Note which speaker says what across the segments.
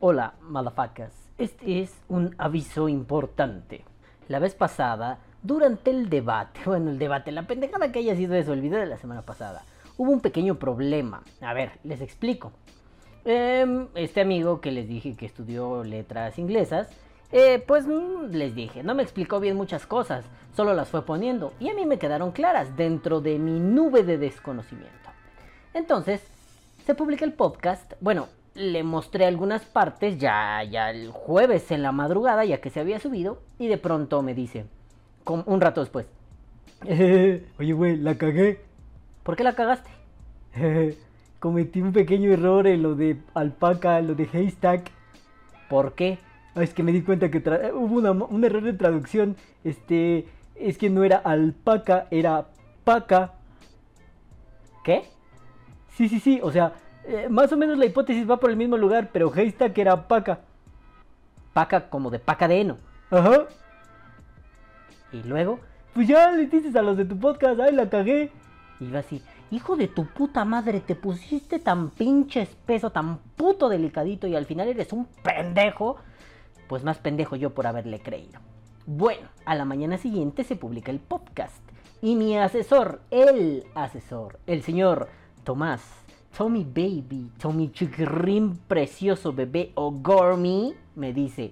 Speaker 1: Hola, malafacas. Este es un aviso importante. La vez pasada, durante el debate, bueno, el debate, la pendejada que haya sido eso, el video de la semana pasada, hubo un pequeño problema. A ver, les explico. Em, este amigo que les dije que estudió letras inglesas, eh, pues mm, les dije, no me explicó bien muchas cosas, solo las fue poniendo y a mí me quedaron claras dentro de mi nube de desconocimiento. Entonces, se publica el podcast, bueno, le mostré algunas partes ya, ya el jueves en la madrugada, ya que se había subido, y de pronto me dice, un rato después,
Speaker 2: oye, güey, la cagué.
Speaker 1: ¿Por qué la cagaste?
Speaker 2: Cometí un pequeño error en lo de alpaca, lo de haystack.
Speaker 1: ¿Por qué?
Speaker 2: Ah, es que me di cuenta que hubo un error de traducción. Este, es que no era alpaca, era paca.
Speaker 1: ¿Qué?
Speaker 2: Sí, sí, sí, o sea, eh, más o menos la hipótesis va por el mismo lugar, pero Haystack era paca.
Speaker 1: Paca como de paca de heno.
Speaker 2: Ajá.
Speaker 1: Y luego,
Speaker 2: pues ya le dices a los de tu podcast, ay, la cagué.
Speaker 1: Y va así, hijo de tu puta madre, te pusiste tan pinche espeso, tan puto delicadito y al final eres un pendejo. Pues más pendejo yo por haberle creído. Bueno, a la mañana siguiente se publica el podcast. Y mi asesor, el asesor, el señor Tomás Tommy Baby, Tommy Chiquirín precioso bebé o Gormy, me dice,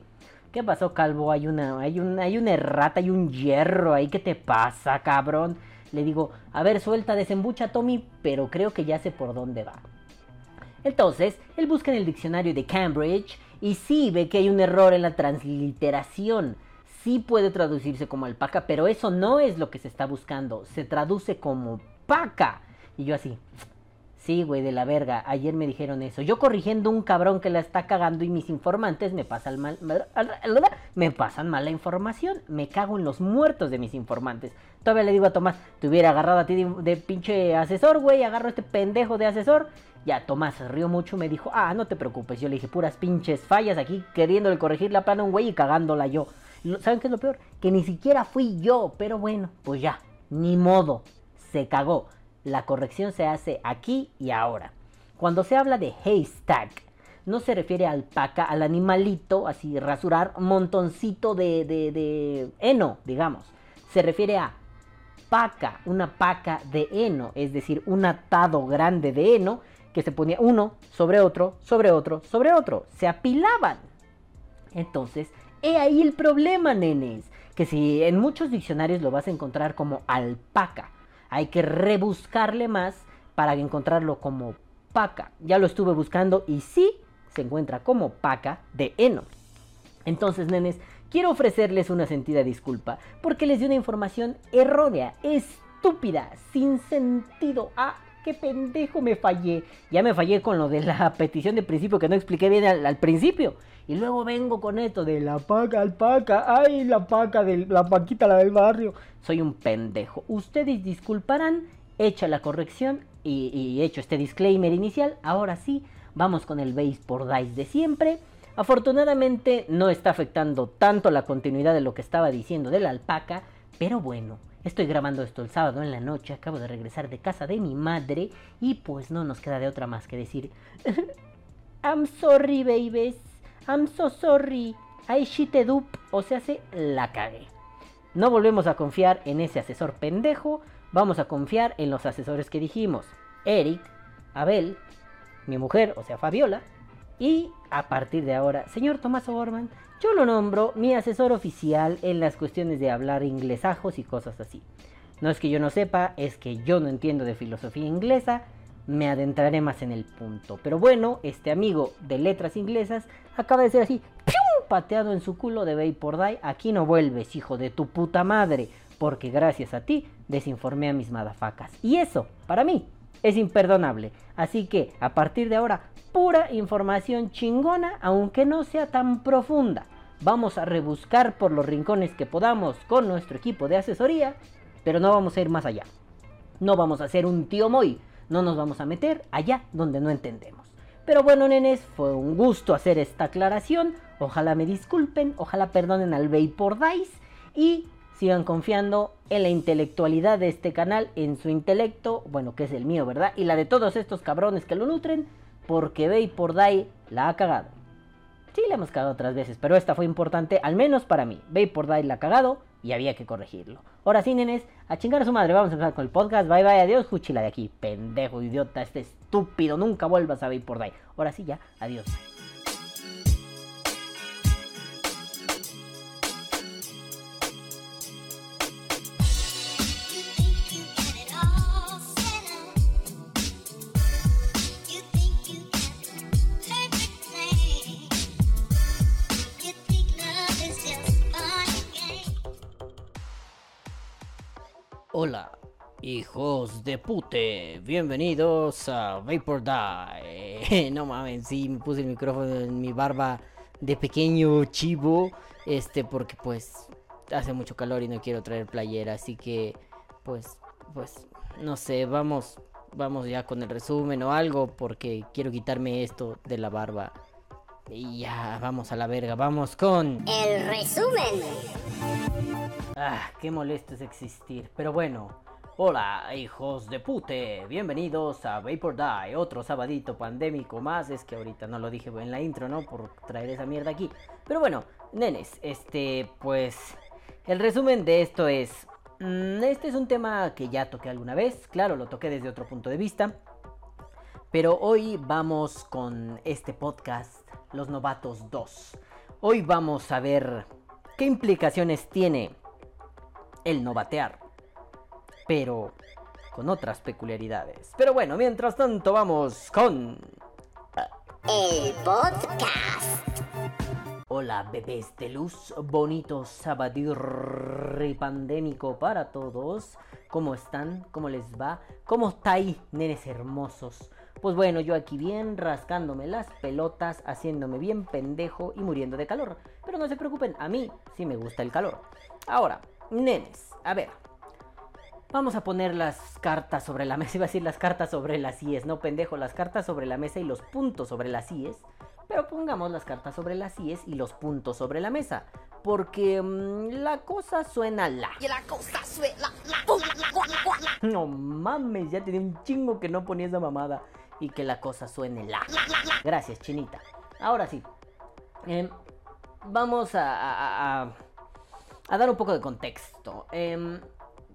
Speaker 1: ¿qué pasó calvo? Hay una, hay una, hay una errata, hay un hierro ahí, ¿qué te pasa, cabrón? Le digo, a ver, suelta, desembucha Tommy, pero creo que ya sé por dónde va. Entonces, él busca en el diccionario de Cambridge y sí ve que hay un error en la transliteración. Sí puede traducirse como alpaca, pero eso no es lo que se está buscando. Se traduce como paca. Y yo así, Sí, güey, de la verga. Ayer me dijeron eso. Yo corrigiendo un cabrón que la está cagando y mis informantes me pasan mal. Me pasan mala información. Me cago en los muertos de mis informantes. Todavía le digo a Tomás, te hubiera agarrado a ti de, pinche asesor, güey. Agarro a este pendejo de asesor. Ya, Tomás rió mucho. Me dijo, ah, no te preocupes. Yo le dije, puras pinches fallas aquí queriéndole corregir la plana a un güey y cagándola yo. ¿Saben qué es lo peor? Que ni siquiera fui yo. Pero bueno, pues ya, ni modo. Se cagó. La corrección se hace aquí y ahora. Cuando se habla de haystack, no se refiere al alpaca, al animalito, así rasurar, montoncito de, de, de heno, digamos. Se refiere a paca, una paca de heno, es decir, un atado grande de heno que se ponía uno sobre otro, sobre otro, sobre otro. Se apilaban. Entonces, he ahí el problema, nenes. Que si en muchos diccionarios lo vas a encontrar como alpaca, hay que rebuscarle más para encontrarlo como paca. Ya lo estuve buscando y sí se encuentra como paca de heno. Entonces, nenes, quiero ofrecerles una sentida disculpa porque les di una información errónea, estúpida, sin sentido. Ah, qué pendejo me fallé. Ya me fallé con lo de la petición de principio que no expliqué bien al, principio. Y luego vengo con esto de la paca, alpaca, ay, la paca, de, la paquita, la del barrio. Soy un pendejo. Ustedes disculparán, hecha la corrección y, y hecho este disclaimer inicial. Ahora sí, vamos con el base por dice de siempre. Afortunadamente no está afectando tanto la continuidad de lo que estaba diciendo de la alpaca, pero bueno, Estoy grabando esto el sábado en la noche, acabo de regresar de casa de mi madre y pues no nos queda de otra más que decir I'm sorry babies, I'm so sorry, I shit dup, o se hace la cagué. No volvemos a confiar en ese asesor pendejo, vamos a confiar en los asesores que dijimos, Eric, Abel, mi mujer, o sea Fabiola, y a partir de ahora, señor Tomás Orman, yo lo nombro mi asesor oficial en las cuestiones de hablar inglesajos y cosas así. No es que yo no sepa, es que yo no entiendo de filosofía inglesa, me adentraré más en el punto. Pero bueno, este amigo de letras inglesas acaba de ser así, ¡pium! pateado en su culo de Bay por Day. Aquí no vuelves, hijo de tu puta madre, porque gracias a ti desinformé a mis madafacas. Y eso, para mí, es imperdonable. Así que a partir de ahora, pura información chingona, aunque no sea tan profunda. Vamos a rebuscar por los rincones que podamos con nuestro equipo de asesoría, pero no vamos a ir más allá. No vamos a hacer un tío Moy, no nos vamos a meter allá donde no entendemos. Pero bueno, nenes, fue un gusto hacer esta aclaración. Ojalá me disculpen, ojalá perdonen al por Dice y sigan confiando en la intelectualidad de este canal, en su intelecto, bueno, que es el mío, ¿verdad? Y la de todos estos cabrones que lo nutren, porque Ve por Dai la ha cagado. Sí, la hemos cagado otras veces, pero esta fue importante, al menos para mí. por Die la ha cagado y había que corregirlo. Ahora sí, nenes, a chingar a su madre, vamos a empezar con el podcast. Bye bye, adiós, Juchila de aquí. Pendejo, idiota, este estúpido, nunca vuelvas a por Die. Ahora sí, ya, adiós. Hola, hijos de pute, bienvenidos a Vapor Die. no mames, sí, me puse el micrófono en mi barba de pequeño chivo, este, porque pues hace mucho calor y no quiero traer playera, así que pues, pues, no sé, vamos, vamos ya con el resumen o algo, porque quiero quitarme esto de la barba. Y ya, vamos a la verga, vamos con...
Speaker 3: El resumen.
Speaker 1: Ah, qué molesto es existir. Pero bueno, hola hijos de pute, bienvenidos a Vapor Die, otro sabadito pandémico más. Es que ahorita no lo dije en la intro, ¿no? Por traer esa mierda aquí. Pero bueno, nenes, este, pues, el resumen de esto es... Mm, este es un tema que ya toqué alguna vez, claro, lo toqué desde otro punto de vista. Pero hoy vamos con este podcast, Los Novatos 2. Hoy vamos a ver qué implicaciones tiene el no batear. Pero con otras peculiaridades. Pero bueno, mientras tanto vamos con...
Speaker 3: El podcast.
Speaker 1: Hola bebés de luz, bonito y pandémico para todos. ¿Cómo están? ¿Cómo les va? ¿Cómo estáis, nenes hermosos? Pues bueno, yo aquí bien rascándome las pelotas, haciéndome bien pendejo y muriendo de calor. Pero no se preocupen, a mí sí me gusta el calor. Ahora, Nenes, a ver. Vamos a poner las cartas sobre la mesa. Iba a decir las cartas sobre las IES. No, pendejo, las cartas sobre la mesa y los puntos sobre las IES. Pero pongamos las cartas sobre las IES y los puntos sobre la mesa. Porque mm, la cosa suena la.
Speaker 3: Y la cosa suena la.
Speaker 1: No mames, ya tenía un chingo que no ponía esa mamada. Y que la cosa suene la. Gracias, chinita. Ahora sí. Em, vamos a a dar un poco de contexto. Em,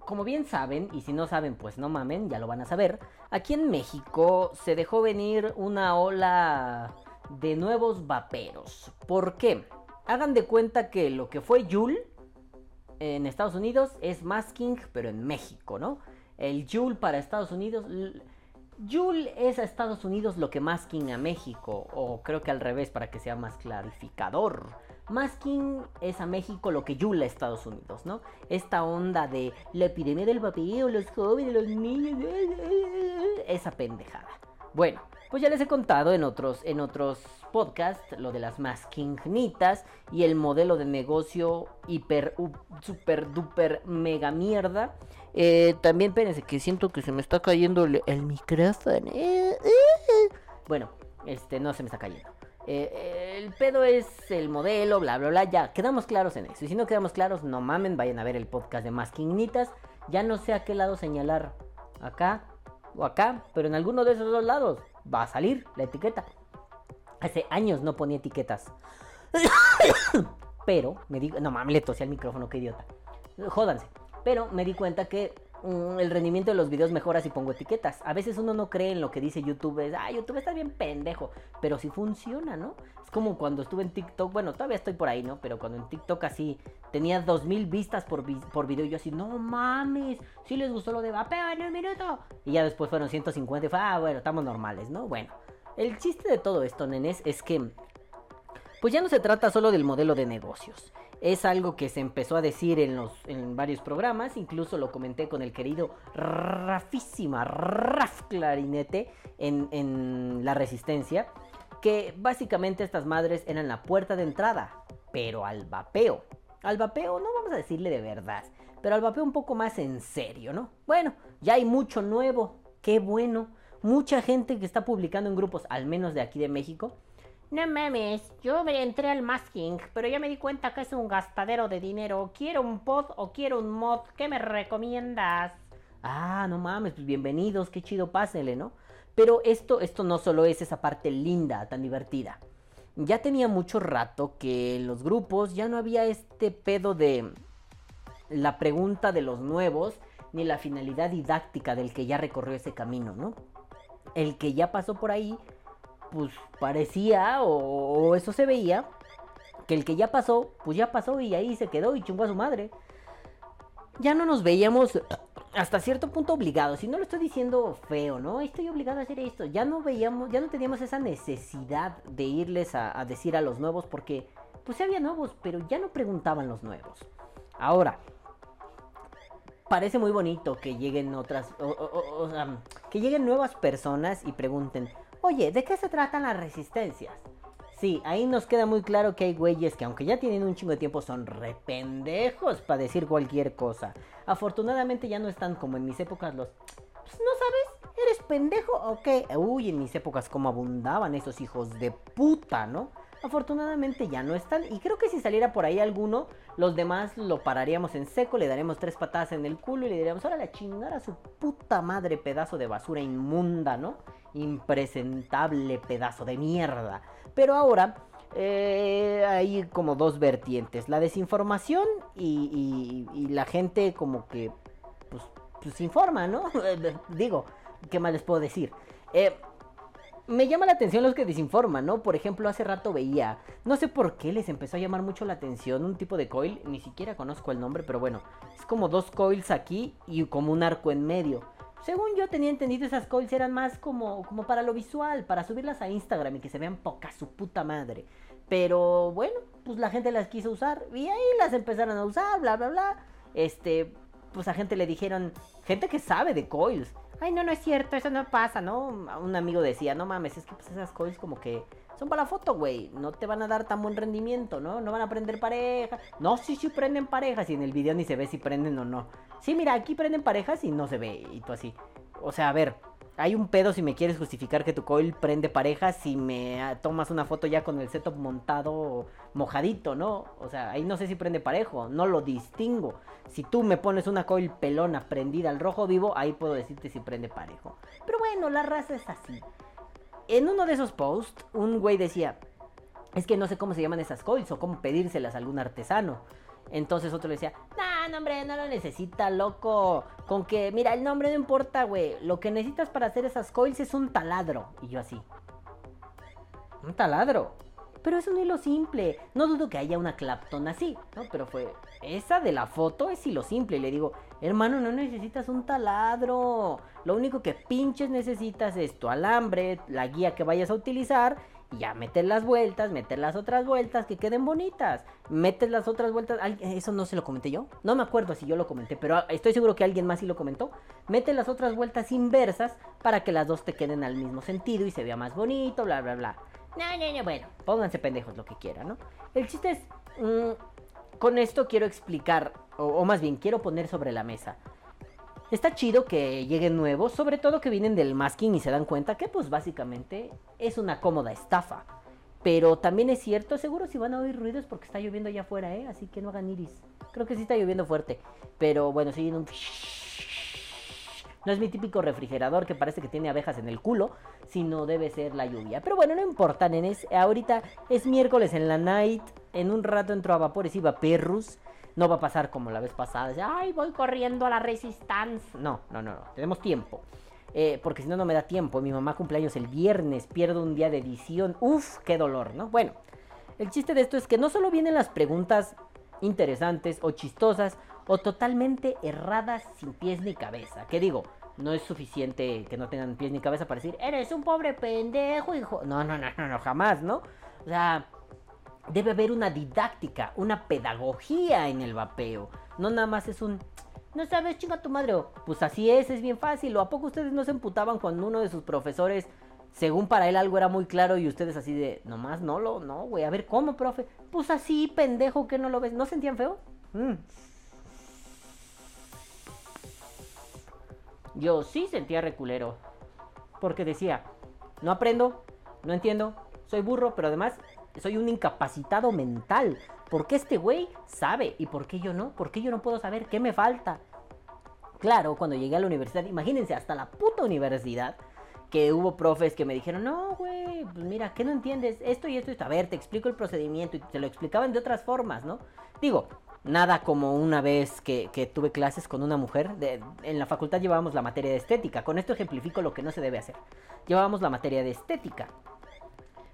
Speaker 1: como bien saben, y si no saben, pues no mamen, ya lo van a saber. Aquí en México se dejó venir una ola de nuevos vaperos. ¿Por qué? Hagan de cuenta que lo que fue Yule en Estados Unidos es Masking, pero en México, ¿no? El Yule para Estados Unidos. Yule es a Estados Unidos lo que Masking a México, o creo que al revés para que sea más clarificador. Masking es a México lo que Yula a Estados Unidos, ¿no? Esta onda de la epidemia del vapeo, los jóvenes, los niños, esa pendejada. Bueno, pues ya les he contado en otros, en otros podcasts lo de las maskingnitas y el modelo de negocio hiper, super, duper, mega mierda. Eh, también, espérense, que siento que se me está cayendo el, el micrófono. Bueno, este no se me está cayendo. Eh, el pedo es el modelo, bla, bla, bla. Ya, quedamos claros en eso. Y si no quedamos claros, no mamen, vayan a ver el podcast de Masquinitas. Ya no sé a qué lado señalar. Acá o acá, pero en alguno de esos dos lados va a salir la etiqueta. Hace años no ponía etiquetas. pero me digo, no mames, le tosé al micrófono, qué idiota. Jódanse. Pero me di cuenta que Mm, el rendimiento de los videos mejora si pongo etiquetas. A veces uno no cree en lo que dice YouTube, es, ah, YouTube está bien pendejo, pero sí funciona, ¿no? Es como cuando estuve en TikTok, bueno, todavía estoy por ahí, ¿no? Pero cuando en TikTok así tenía 2000 vistas por, por video, yo así, no mames, sí les gustó lo de vapeo en un minuto. Y ya después fueron 150 y fue, ah, bueno, estamos normales, ¿no? Bueno, el chiste de todo esto, nenes, es que, pues ya no se trata solo del modelo de negocios es algo que se empezó a decir en, los, en varios programas, incluso lo comenté con el querido Rafísima, Raf Clarinete en, en La Resistencia, que básicamente estas madres eran la puerta de entrada, pero al vapeo. Al vapeo no vamos a decirle de verdad, pero al vapeo un poco más en serio, ¿no? Bueno, ya hay mucho nuevo, qué bueno. Mucha gente que está publicando en grupos, al menos de aquí de México,
Speaker 4: no mames, yo me entré al masking, pero ya me di cuenta que es un gastadero de dinero. ¿Quiero un pod o quiero un mod? ¿Qué me recomiendas?
Speaker 1: Ah, no mames, pues bienvenidos, qué chido, pásele, ¿no? Pero esto, esto no solo es esa parte linda, tan divertida. ya tenía mucho rato que en los grupos ya no había este pedo de la pregunta de los nuevos ni la finalidad didáctica del que ya recorrió ese camino, ¿no? El que ya pasó por ahí, pues parecía o, eso se veía que el que ya pasó, pues ya pasó y ahí se quedó y chungó a su madre. Ya no nos veíamos hasta cierto punto obligados, y no lo estoy diciendo feo, ¿no? Estoy obligado a hacer esto. Ya no veíamos, ya no teníamos esa necesidad de irles a, decir a los nuevos porque pues había nuevos, pero ya no preguntaban los nuevos. Ahora, parece muy bonito que lleguen otras, o, o- o- que lleguen nuevas personas y pregunten, oye, ¿de qué se tratan las resistencias? Sí, ahí nos queda muy claro que hay güeyes que aunque ya tienen un chingo de tiempo son rependejos para decir cualquier cosa. Afortunadamente ya no están como en mis épocas los... Pues no sabes, eres pendejo o qué. Uy, en mis épocas como abundaban esos hijos de puta, ¿no? Afortunadamente ya no están y creo que si saliera por ahí alguno, los demás lo pararíamos en seco, le daremos tres patadas en el culo y le diríamos, órale a chingar a su puta madre pedazo de basura inmunda, ¿no? Impresentable pedazo de mierda. Pero ahora eh, hay como dos vertientes, la desinformación y, y- y la gente como que pues, pues informa, ¿no? Digo, ¿qué más les puedo decir? Eh, me llama la atención los que desinforman, ¿no? Por ejemplo, hace rato veía, no sé por qué les empezó a llamar mucho la atención un tipo de coil, ni siquiera conozco el nombre, pero bueno, es como dos coils aquí y como un arco en medio. Según yo tenía entendido, esas coils eran más como, como para lo visual, para subirlas a Instagram y que se vean poca su puta madre. Pero bueno, pues la gente las quiso usar y ahí las empezaron a usar, bla, bla, bla. Este, pues a gente le dijeron, gente que sabe de coils. Ay, no, no es cierto, eso no pasa, ¿no? Un amigo decía, no mames, es que pues esas coils como que son para la foto, güey. No te van a dar tan buen rendimiento, ¿no? No van a prender pareja. No, sí, sí prenden parejas y en el video ni se ve si prenden o no. Sí, mira, aquí prenden parejas y no se ve. Y tú así. O sea, a ver, hay un pedo si me quieres justificar que tu coil prende parejas si me ah, tomas una foto ya con el setup montado mojadito, ¿no? O sea, ahí no sé si prende parejo, no lo distingo. Si tú me pones una coil pelona prendida al rojo vivo, ahí puedo decirte si prende parejo. Pero bueno, la raza es así. En uno de esos posts, un güey decía, es que no sé cómo se llaman esas coils o cómo pedírselas a algún artesano. Entonces otro le decía, nah, no, hombre, no lo necesita, loco. Con que, mira, el nombre no importa, güey. Lo que necesitas para hacer esas coils es un taladro. Y yo así. Un taladro. Pero es un hilo simple. No dudo que haya una Clapton así, ¿no? Pero fue. Esa de la foto es hilo simple. Y le digo, hermano, no necesitas un taladro. Lo único que pinches necesitas es tu alambre, la guía que vayas a utilizar. Ya meter las vueltas, meter las otras vueltas que queden bonitas. Metes las otras vueltas. Eso no se lo comenté yo. No me acuerdo si yo lo comenté, pero estoy seguro que alguien más sí lo comentó. Mete las otras vueltas inversas para que las dos te queden al mismo sentido y se vea más bonito, bla, bla, bla. No, no, no, bueno, pónganse pendejos lo que quieran, ¿no? El chiste es, mm, con esto quiero explicar, o más bien quiero poner sobre la mesa. Está chido que lleguen nuevos, sobre todo que vienen del masking y se dan cuenta que pues básicamente es una cómoda estafa. Pero también es cierto, seguro si van a oír ruidos porque está lloviendo allá afuera, ¿eh? Así que no hagan iris. Creo que sí está lloviendo fuerte. Pero bueno, sí, un... No es mi típico refrigerador que parece que tiene abejas en el culo, sino debe ser la lluvia. Pero bueno, no importa, nenes. Ahorita es miércoles en la night. En un rato entro a vapores y vaperrus. No va a pasar como la vez pasada. Ay, voy corriendo a la resistance. No, no, no, no. Tenemos tiempo. Eh, porque si no, no me da tiempo. Mi mamá cumpleaños el viernes. Pierdo un día de edición. Uf, qué dolor, ¿no? Bueno, el chiste de esto es que no solo vienen las preguntas interesantes o chistosas o totalmente erradas sin pies ni cabeza. ¿Qué digo? No es suficiente que no tengan pies ni cabeza para decir, eres un pobre pendejo, hijo. No, no, no, no, no, jamás, ¿no? O sea, debe haber una didáctica, una pedagogía en el vapeo. No nada más es un, no sabes, chinga tu madre. Pues así es, es bien fácil. ¿O a poco ustedes no se emputaban cuando uno de sus profesores, según para él algo era muy claro y ustedes así de, nomás no lo, no, güey, a ver cómo, profe? Pues así, pendejo, que no lo ves. ¿No sentían feo? Mm. Yo sí sentía reculero. Porque decía, no aprendo, no entiendo, soy burro, pero además soy un incapacitado mental. ¿Por qué este güey sabe y por qué yo no? ¿Por qué yo no puedo saber qué me falta? Claro, cuando llegué a la universidad, imagínense, hasta la puta universidad, que hubo profes que me dijeron, no, güey, pues mira, ¿qué no entiendes? Esto y esto y esto. A ver, te explico el procedimiento. Y te lo explicaban de otras formas, ¿no? Digo, nada como una vez que, que tuve clases con una mujer. de- en la facultad llevábamos la materia de estética. Con esto ejemplifico lo que no se debe hacer. Llevábamos la materia de estética.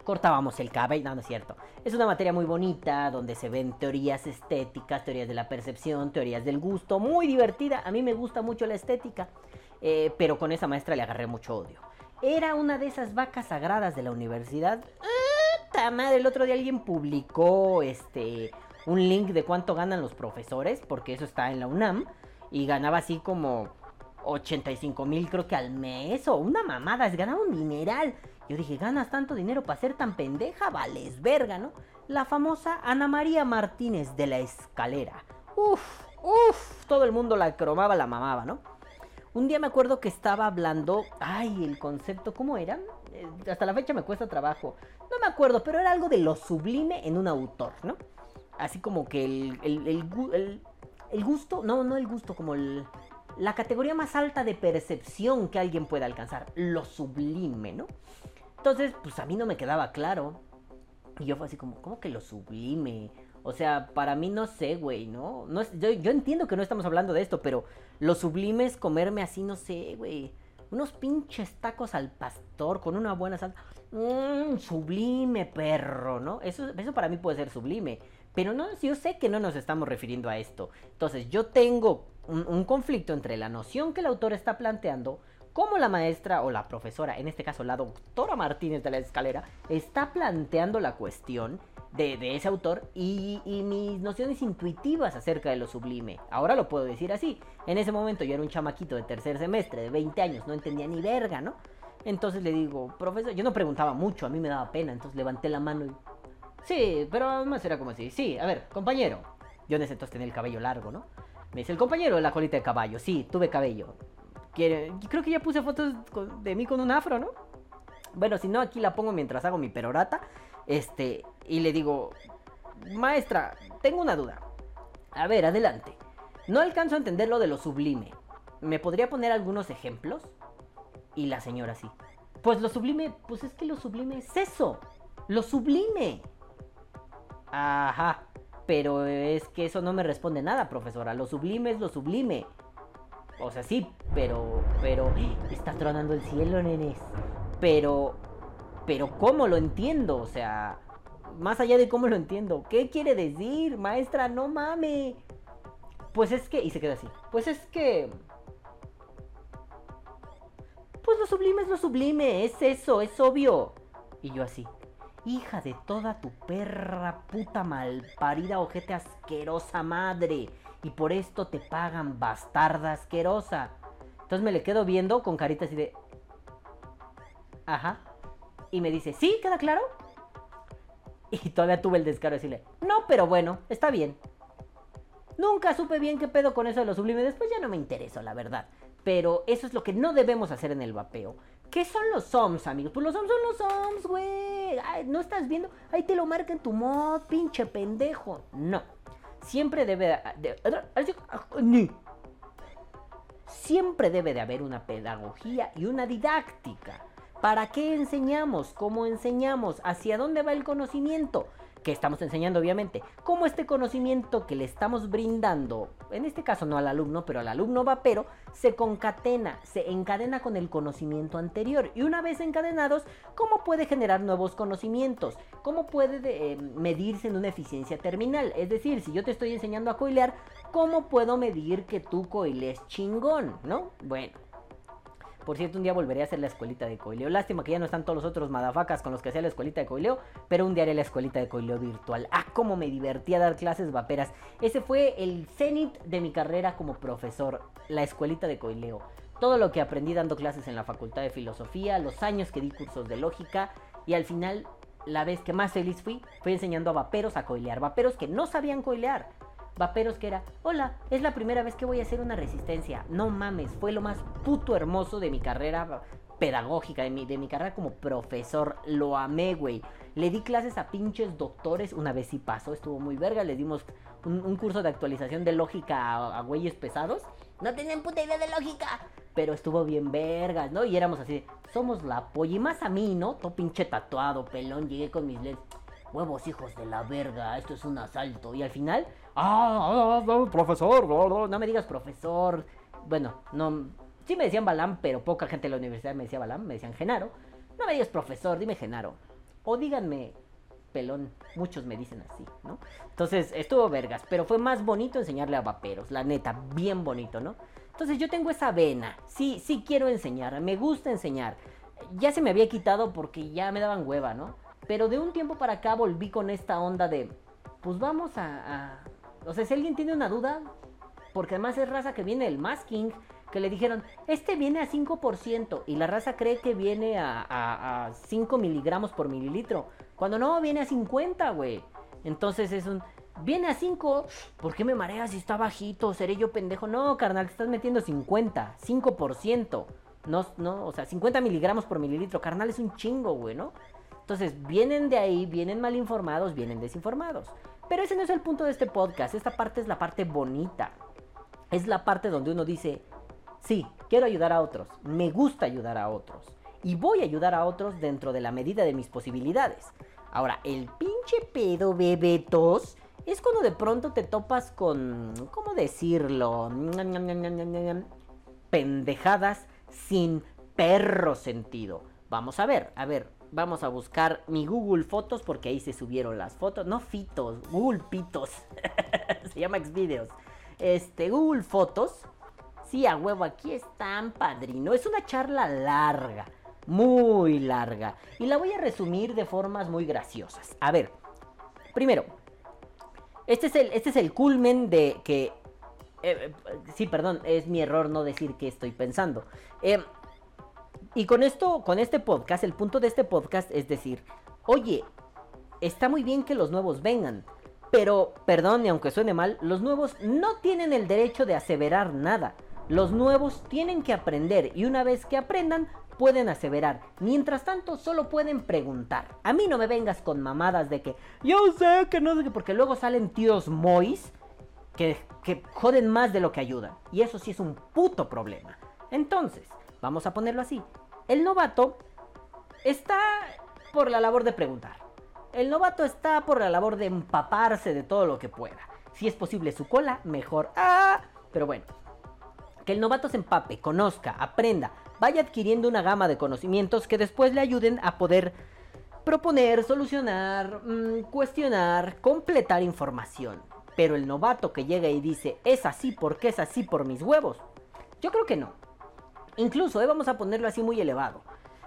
Speaker 1: Cortábamos el cabello, no, no es cierto. Es una materia muy bonita donde se ven teorías estéticas, teorías de la percepción, teorías del gusto. Muy divertida. A mí me gusta mucho la estética. eh, pero con esa maestra le agarré mucho odio. Era una de esas vacas sagradas de la universidad. ¡Ah, madre! El otro día alguien publicó este un link de cuánto ganan los profesores, porque eso está en la UNAM, y ganaba así como 85 mil creo que al mes, o una mamada, es ganaba un dineral. Yo dije, ganas tanto dinero para ser tan pendeja, vales verga, ¿no? La famosa Ana María Martínez de la Escalera. Uf, uf, todo el mundo la cromaba, la mamaba, ¿no? Un día me acuerdo que estaba hablando, ay, el concepto, ¿cómo era? Eh, hasta la fecha me cuesta trabajo. No me acuerdo, pero era algo de lo sublime en un autor, ¿no? Así como que el, el, el el gusto, no, no el gusto, como el, la categoría más alta de percepción que alguien pueda alcanzar, lo sublime, ¿no? Entonces, pues a mí no me quedaba claro. Y yo fue así como, ¿cómo que lo sublime? O sea, para mí no sé, güey, ¿no? no yo, yo entiendo que no estamos hablando de esto, pero lo sublime es comerme así, no sé, güey. Unos pinches tacos al pastor con una buena salsa. Mmm, sublime, perro, ¿no? Eso, eso para mí puede ser sublime. Pero no, yo sé que no nos estamos refiriendo a esto. Entonces, yo tengo un conflicto entre la noción que el autor está planteando, como la maestra o la profesora, en este caso la doctora Martínez de la Escalera, está planteando la cuestión de, ese autor y, y mis nociones intuitivas acerca de lo sublime. Ahora lo puedo decir así. En ese momento yo era un chamaquito de tercer semestre, de 20 años, no entendía ni verga, ¿no? Entonces le digo, profesor, yo no preguntaba mucho, a mí me daba pena, entonces levanté la mano y... Sí, pero además era como así, sí, a ver, compañero. Yo en ese entonces tenía el cabello largo, ¿no? Me dice, el compañero de la colita de caballo, sí, tuve cabello. Creo que ya puse fotos de mí con un afro, ¿no? Bueno, si no, aquí la pongo mientras hago mi perorata. Este, y le digo, maestra, tengo una duda. A ver, adelante. No alcanzo a entender lo de lo sublime. ¿Me podría poner algunos ejemplos? Y la señora sí. Pues lo sublime, pues es que lo sublime es eso. Lo sublime. Ajá. Pero es que eso no me responde nada, profesora. Lo sublime es lo sublime. O sea, sí, pero, pero, está tronando el cielo, nenes. Pero, pero, ¿cómo lo entiendo? O sea, más allá de cómo lo entiendo, ¿qué quiere decir, maestra? No mame. Pues es que, y se queda así. Pues es que, pues lo sublime es lo sublime, es eso, es obvio. Y yo así, hija de toda tu perra puta malparida ojete asquerosa madre. Y por esto te pagan bastarda asquerosa. Entonces me le quedo viendo con carita así de... Ajá. Y me dice, ¿sí? ¿Queda claro? Y todavía tuve el descaro de decirle, no, pero bueno, está bien. Nunca supe bien qué pedo con eso de lo sublime. Después ya no me interesó, la verdad. Pero eso es lo que no debemos hacer en el vapeo. ¿Qué son los SOMs, amigos? Pues los SOMs son los SOMs, güey. ¿No estás viendo? Ahí te lo marca en tu mod, pinche pendejo. No. Siempre debe de... Siempre debe de haber una pedagogía y una didáctica. ¿Para qué enseñamos? ¿Cómo enseñamos? ¿Hacia dónde va el conocimiento? Que estamos enseñando, obviamente. ¿Cómo este conocimiento que le estamos brindando, en este caso no al alumno, pero al alumno vapero, se concatena, se encadena con el conocimiento anterior? Y una vez encadenados, ¿cómo puede generar nuevos conocimientos? ¿Cómo puede de- eh, medirse en una eficiencia terminal? Es decir, si yo te estoy enseñando a coilear, ¿cómo puedo medir que tú coiles chingón? ¿No? Bueno. Por cierto, un día volveré a hacer la escuelita de coileo. Lástima que ya no están todos los otros madafacas con los que hacía la escuelita de coileo, pero un día haré la escuelita de coileo virtual. Ah, cómo me divertía dar clases vaperas. Ese fue el cenit de mi carrera como profesor, la escuelita de coileo. Todo lo que aprendí dando clases en la Facultad de Filosofía, los años que di cursos de lógica y al final, la vez que más feliz fui, fui enseñando a vaperos a coilear. Vaperos que no sabían coilear. Vaperos que era, hola, es la primera vez que voy a hacer una resistencia. No mames, fue lo más puto hermoso de mi carrera pedagógica, de mi, de mi carrera como profesor. Lo amé, güey. Le di clases a pinches doctores, una vez sí pasó, estuvo muy verga, le dimos un, curso de actualización de lógica a, güeyes pesados. No tenían puta idea de lógica. Pero estuvo bien vergas, ¿no? Y éramos así, somos la polla. Y más a mí, ¿no? Todo pinche tatuado, pelón, llegué con mis leds. Huevos hijos de la verga, esto es un asalto. Y al final, ah, ah, ah, profesor, no, me digas profesor. Bueno, no, sí me decían Balam, pero poca gente en la universidad me decía Balam, me decían Genaro. No me digas profesor, dime Genaro. O díganme pelón, muchos me dicen así, ¿no? Entonces estuvo vergas, pero fue más bonito enseñarle a vaperos, la neta, bien bonito, ¿no? Entonces yo tengo esa vena, sí, sí quiero enseñar, me gusta enseñar. Ya se me había quitado porque ya me daban hueva, ¿no? Pero de un tiempo para acá volví con esta onda de, pues vamos a. O sea, si alguien tiene una duda, porque además es raza que viene del masking, que le dijeron, este viene a 5% y la raza cree que viene a, a, a 5 miligramos por mililitro, cuando no, viene a 50, güey. Entonces es un, viene a 5, ¿por qué me mareas si está bajito? ¿Seré yo pendejo? No, carnal, te estás metiendo 50, 5%. No, no, o sea, 50 miligramos por mililitro, carnal, es un chingo, güey, ¿no? Entonces, vienen de ahí, vienen mal informados, vienen desinformados. Pero ese no es el punto de este podcast, esta parte es la parte bonita. Es la parte donde uno dice, sí, quiero ayudar a otros, me gusta ayudar a otros. Y voy a ayudar a otros dentro de la medida de mis posibilidades. Ahora, el pinche pedo bebetos es cuando de pronto te topas con, ¿cómo decirlo? Pendejadas sin perro sentido. Vamos a ver, a ver, vamos a buscar mi Google Fotos porque ahí se subieron las fotos. No fitos, Google Pitos. se llama Xvideos. Este, Google Fotos. Sí, a huevo, aquí están, padrino. Es una charla larga, muy larga. Y la voy a resumir de formas muy graciosas. A ver, primero, este es el, este es el culmen de que... eh, sí, perdón, es mi error no decir qué estoy pensando. Eh, y con esto, con este podcast, el punto de este podcast es decir, oye, está muy bien que los nuevos vengan, pero, perdón, y aunque suene mal, los nuevos no tienen el derecho de aseverar nada. Los nuevos tienen que aprender y una vez que aprendan, pueden aseverar. Mientras tanto, solo pueden preguntar. A mí no me vengas con mamadas de que yo sé que no sé qué, porque luego salen tíos mois que, que joden más de lo que ayudan. Y eso sí es un puto problema. Entonces, vamos a ponerlo así. El novato está por la labor de preguntar. El novato está por la labor de empaparse de todo lo que pueda. Si es posible su cola, mejor. Ah, pero bueno. Que el novato se empape, conozca, aprenda, vaya adquiriendo una gama de conocimientos que después le ayuden a poder proponer, solucionar, mmm, cuestionar, completar información. Pero el novato que llega y dice, es así porque es así por mis huevos. Yo creo que no. Incluso, eh, vamos a ponerlo así muy elevado.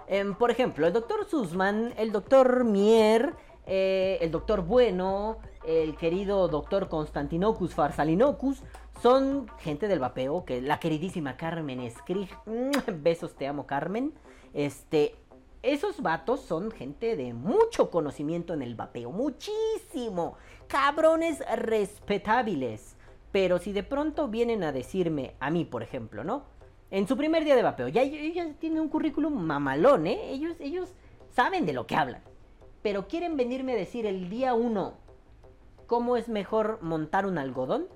Speaker 1: Eh, por ejemplo, el doctor Sussman, el doctor Mier, eh, el doctor Bueno, el querido doctor Constantinocus Farsalinocus, son gente del vapeo, que la queridísima Carmen Skrig, besos te amo Carmen, este, esos vatos son gente de mucho conocimiento en el vapeo, muchísimo, cabrones respetables. Pero si de pronto vienen a decirme, a mí por ejemplo, ¿no? En su primer día de vapeo, ya ellos tienen un currículum mamalón, ¿eh? Ellos, ellos saben de lo que hablan. Pero quieren venirme a decir el día uno cómo es mejor montar un algodón.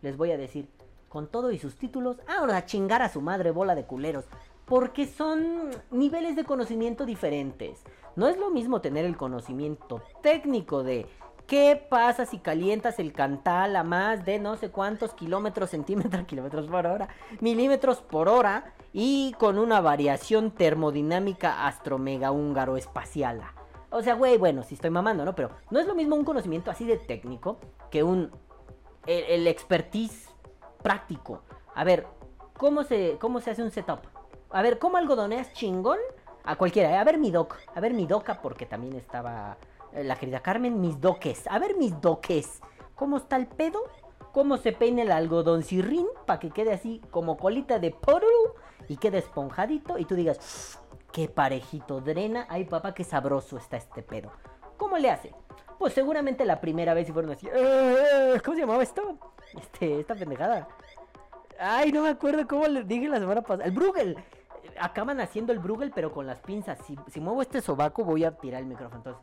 Speaker 1: Les voy a decir, con todo y sus títulos, ahora chingar a su madre bola de culeros. Porque son niveles de conocimiento diferentes. No es lo mismo tener el conocimiento técnico de qué pasa si calientas el cantal a más de no sé cuántos kilómetros, centímetros, kilómetros por hora, milímetros por hora y con una variación termodinámica astromega húngaro espacial. O sea, güey, bueno, si estoy mamando, ¿no? Pero no es lo mismo un conocimiento así de técnico que un. el, el expertise práctico. A ver, ¿cómo se, ¿cómo se hace un setup? A ver, ¿cómo algodoneas chingón? A cualquiera, a ver mi doc, a ver mi doca, porque también estaba la querida Carmen, mis doques. A ver mis doques, ¿cómo está el pedo? ¿Cómo se peina el algodón cirrín para que quede así como colita de poro y quede esponjadito? Y tú digas, qué parejito drena. Ay, papá, qué sabroso está este pedo. ¿Cómo le hace? pues seguramente la primera vez y fueron así. "Eh, ¿Cómo se llamaba esto? Este, esta pendejada. Ay, no me acuerdo cómo les dije la semana pasada. El Bruegel. Acaban haciendo el Bruegel, pero con las pinzas. Si, si muevo este sobaco, voy a tirar el micrófono. Entonces.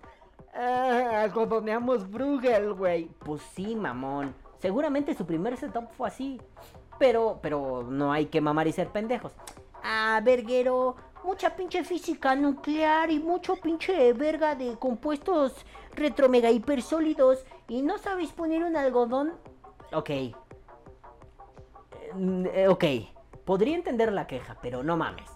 Speaker 1: Ah, algodoneamos Bruegel, güey. Pues sí, mamón. Seguramente su primer setup fue así. Pero, pero no hay que mamar y ser pendejos. Ah, verguero. Mucha pinche física nuclear y mucho pinche verga de compuestos retro mega hipersólidos. Y no sabéis poner un algodón. Ok. Eh, ok, podría entender la queja, pero no mames.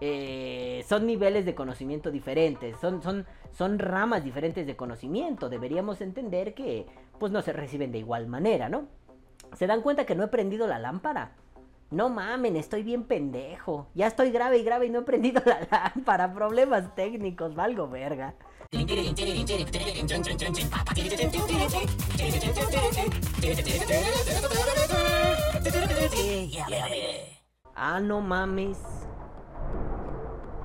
Speaker 1: Eh, son niveles de conocimiento diferentes, son, son, son ramas diferentes de conocimiento. Deberíamos entender que pues no se reciben de igual manera, ¿no? ¿Se dan cuenta que no he prendido la lámpara? No mamen, estoy bien pendejo. Ya estoy grave y grave y no he prendido la lámpara. Problemas técnicos, valgo verga. Ah, no mames.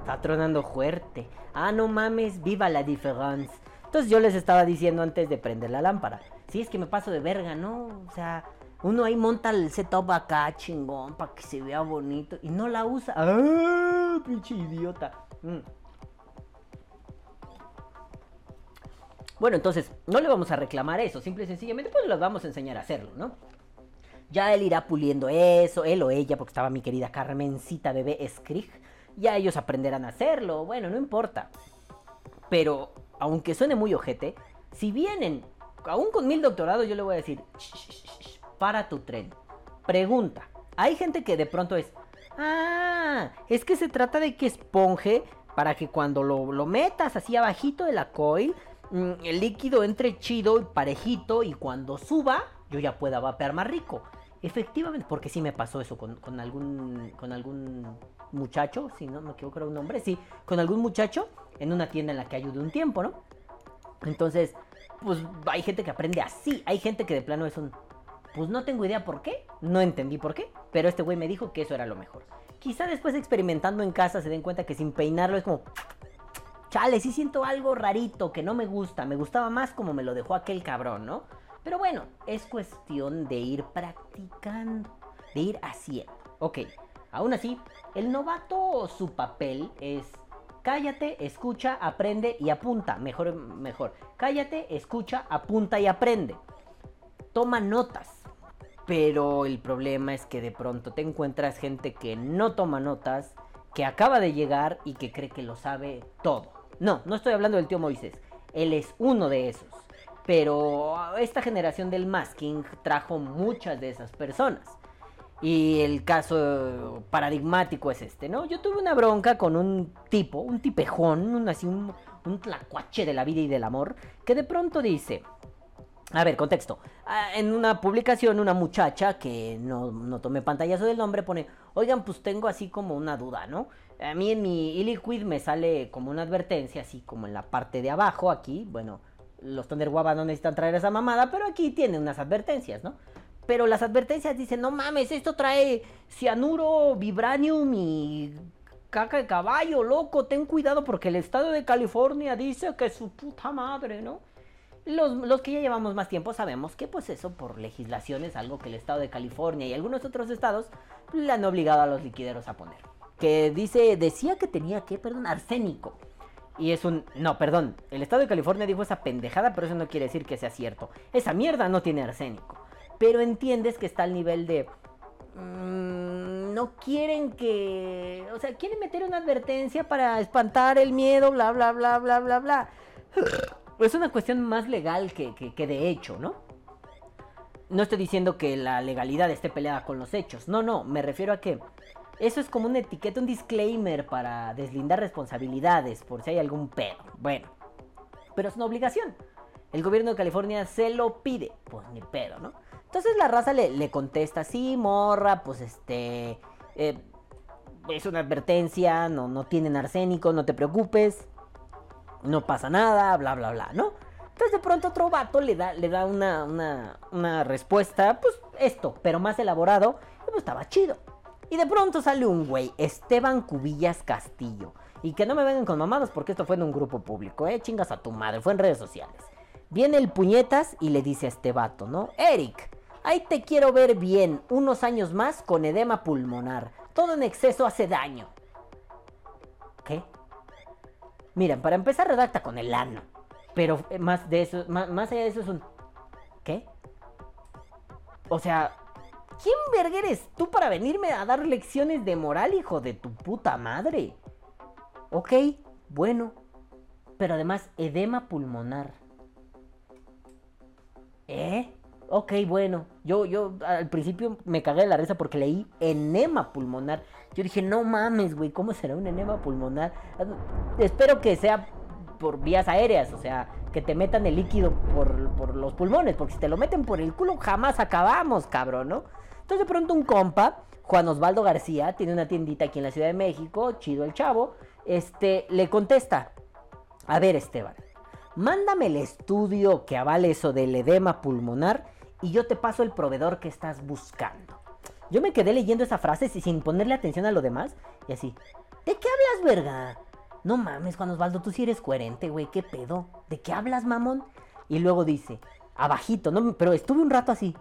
Speaker 1: Está tronando fuerte. Ah, no mames, viva la diferencia. Entonces yo les estaba diciendo antes de prender la lámpara. Si es que me paso de verga, ¿no? O sea, uno ahí monta el setup acá chingón para que se vea bonito y no la usa. ¡Ah! Pinche idiota. Mm. Bueno, entonces, no le vamos a reclamar eso, simple y sencillamente, pues les vamos a enseñar a hacerlo, ¿no? Ya él irá puliendo eso, él o ella, porque estaba mi querida Carmencita bebé Skrig. Ya ellos aprenderán a hacerlo, bueno, no importa. Pero, aunque suene muy ojete, si vienen, aún con mil doctorados, yo le voy a decir, "Shh, shh, shh, shh, para tu tren. Pregunta, hay gente que de pronto es, ah, es que se trata de que esponje para que cuando lo, lo metas así abajito de la coil, mm, el líquido entre chido y parejito y cuando suba, yo ya pueda vapear más rico. Efectivamente, porque sí me pasó eso con, con algún con algún muchacho, si no me equivoco era un hombre, sí, con algún muchacho en una tienda en la que ayudé un tiempo, ¿no? Entonces, pues hay gente que aprende así, hay gente que de plano es un pues no tengo idea por qué, no entendí por qué, pero este güey me dijo que eso era lo mejor. Quizá después experimentando en casa se den cuenta que sin peinarlo es como chale, sí siento algo rarito que no me gusta, me gustaba más como me lo dejó aquel cabrón, ¿no? Pero bueno, es cuestión de ir practicando, de ir haciendo. Ok, aún así, el novato su papel es cállate, escucha, aprende y apunta. Mejor, mejor. Cállate, escucha, apunta y aprende. Toma notas. Pero el problema es que de pronto te encuentras gente que no toma notas, que acaba de llegar y que cree que lo sabe todo. No, no estoy hablando del tío Moisés. Él es uno de esos. Pero esta generación del masking trajo muchas de esas personas. Y el caso paradigmático es este, ¿no? Yo tuve una bronca con un tipo, un tipejón, un, así un, tlacuache de la vida y del amor, que de pronto dice... A ver, contexto. Ah, En una publicación, una muchacha que no, no tomé pantallazo del nombre pone, oigan, pues tengo así como una duda, ¿no? A mí en mi e-liquid me sale como una advertencia, así como en la parte de abajo, aquí, bueno, los Thunder Guava no necesitan traer esa mamada, pero aquí tiene unas advertencias, ¿no? Pero las advertencias dicen, no mames, esto trae cianuro, vibranium y caca de caballo, loco, ten cuidado porque el estado de California dice que su puta madre, ¿no? Los, los que ya llevamos más tiempo sabemos que pues eso por legislación es algo que el estado de California y algunos otros estados le han obligado a los liquideros a poner. Que dice, decía que tenía que, perdón, arsénico. Y es un... No, perdón. El estado de California dijo esa pendejada, pero eso no quiere decir que sea cierto. Esa mierda no tiene arsénico. Pero entiendes que está al nivel de... mm, no quieren que... O sea, quieren meter una advertencia para espantar el miedo, bla, bla, bla, bla, bla, bla. Es una cuestión más legal que, que, que de hecho, ¿no? No estoy diciendo que la legalidad esté peleada con los hechos. No, no, me refiero a que eso es como una etiqueta, un disclaimer para deslindar responsabilidades por si hay algún pedo. Bueno, pero es una obligación. El gobierno de California se lo pide. Pues ni pedo, ¿no? Entonces la raza le, le contesta, sí, morra, pues este... eh, es una advertencia, no, no tienen arsénico, no te preocupes. No pasa nada, bla, bla, bla, ¿no? Entonces de pronto otro vato le da, le da una, una, una respuesta, pues esto, pero más elaborado, y pues estaba chido. Y de pronto sale un güey, Esteban Cubillas Castillo. Y que no me vengan con mamadas porque esto fue en un grupo público, eh, chingas a tu madre, fue en redes sociales. Viene el puñetas y le dice a este vato, ¿no? Eric, ahí te quiero ver bien, unos años más con edema pulmonar. Todo en exceso hace daño. ¿Qué? Miren, para empezar redacta con el ano. Pero eh, más de eso, más, más allá de eso es un... ¿Qué? O sea, ¿quién verga eres tú para venirme a dar lecciones de moral, hijo de tu puta madre? Ok, bueno. Pero además, edema pulmonar. ¿Eh? Ok, bueno. Yo, yo al principio me cagué de la risa porque leí enema pulmonar. Yo dije, no mames, güey, ¿cómo será un enema pulmonar? Espero que sea por vías aéreas, o sea, que te metan el líquido por, por los pulmones, porque si te lo meten por el culo jamás acabamos, cabrón, ¿no? Entonces de pronto un compa, Juan Osvaldo García, tiene una tiendita aquí en la Ciudad de México, chido el chavo, este, le contesta, a ver Esteban, mándame el estudio que avale eso del edema pulmonar y yo te paso el proveedor que estás buscando. Yo me quedé leyendo esa frase sin ponerle atención a lo demás y así, ¿de qué hablas, verga? No mames, Juan Osvaldo, tú sí eres coherente, güey, ¿qué pedo? ¿De qué hablas, mamón? Y luego dice, abajito, no, pero estuve un rato así.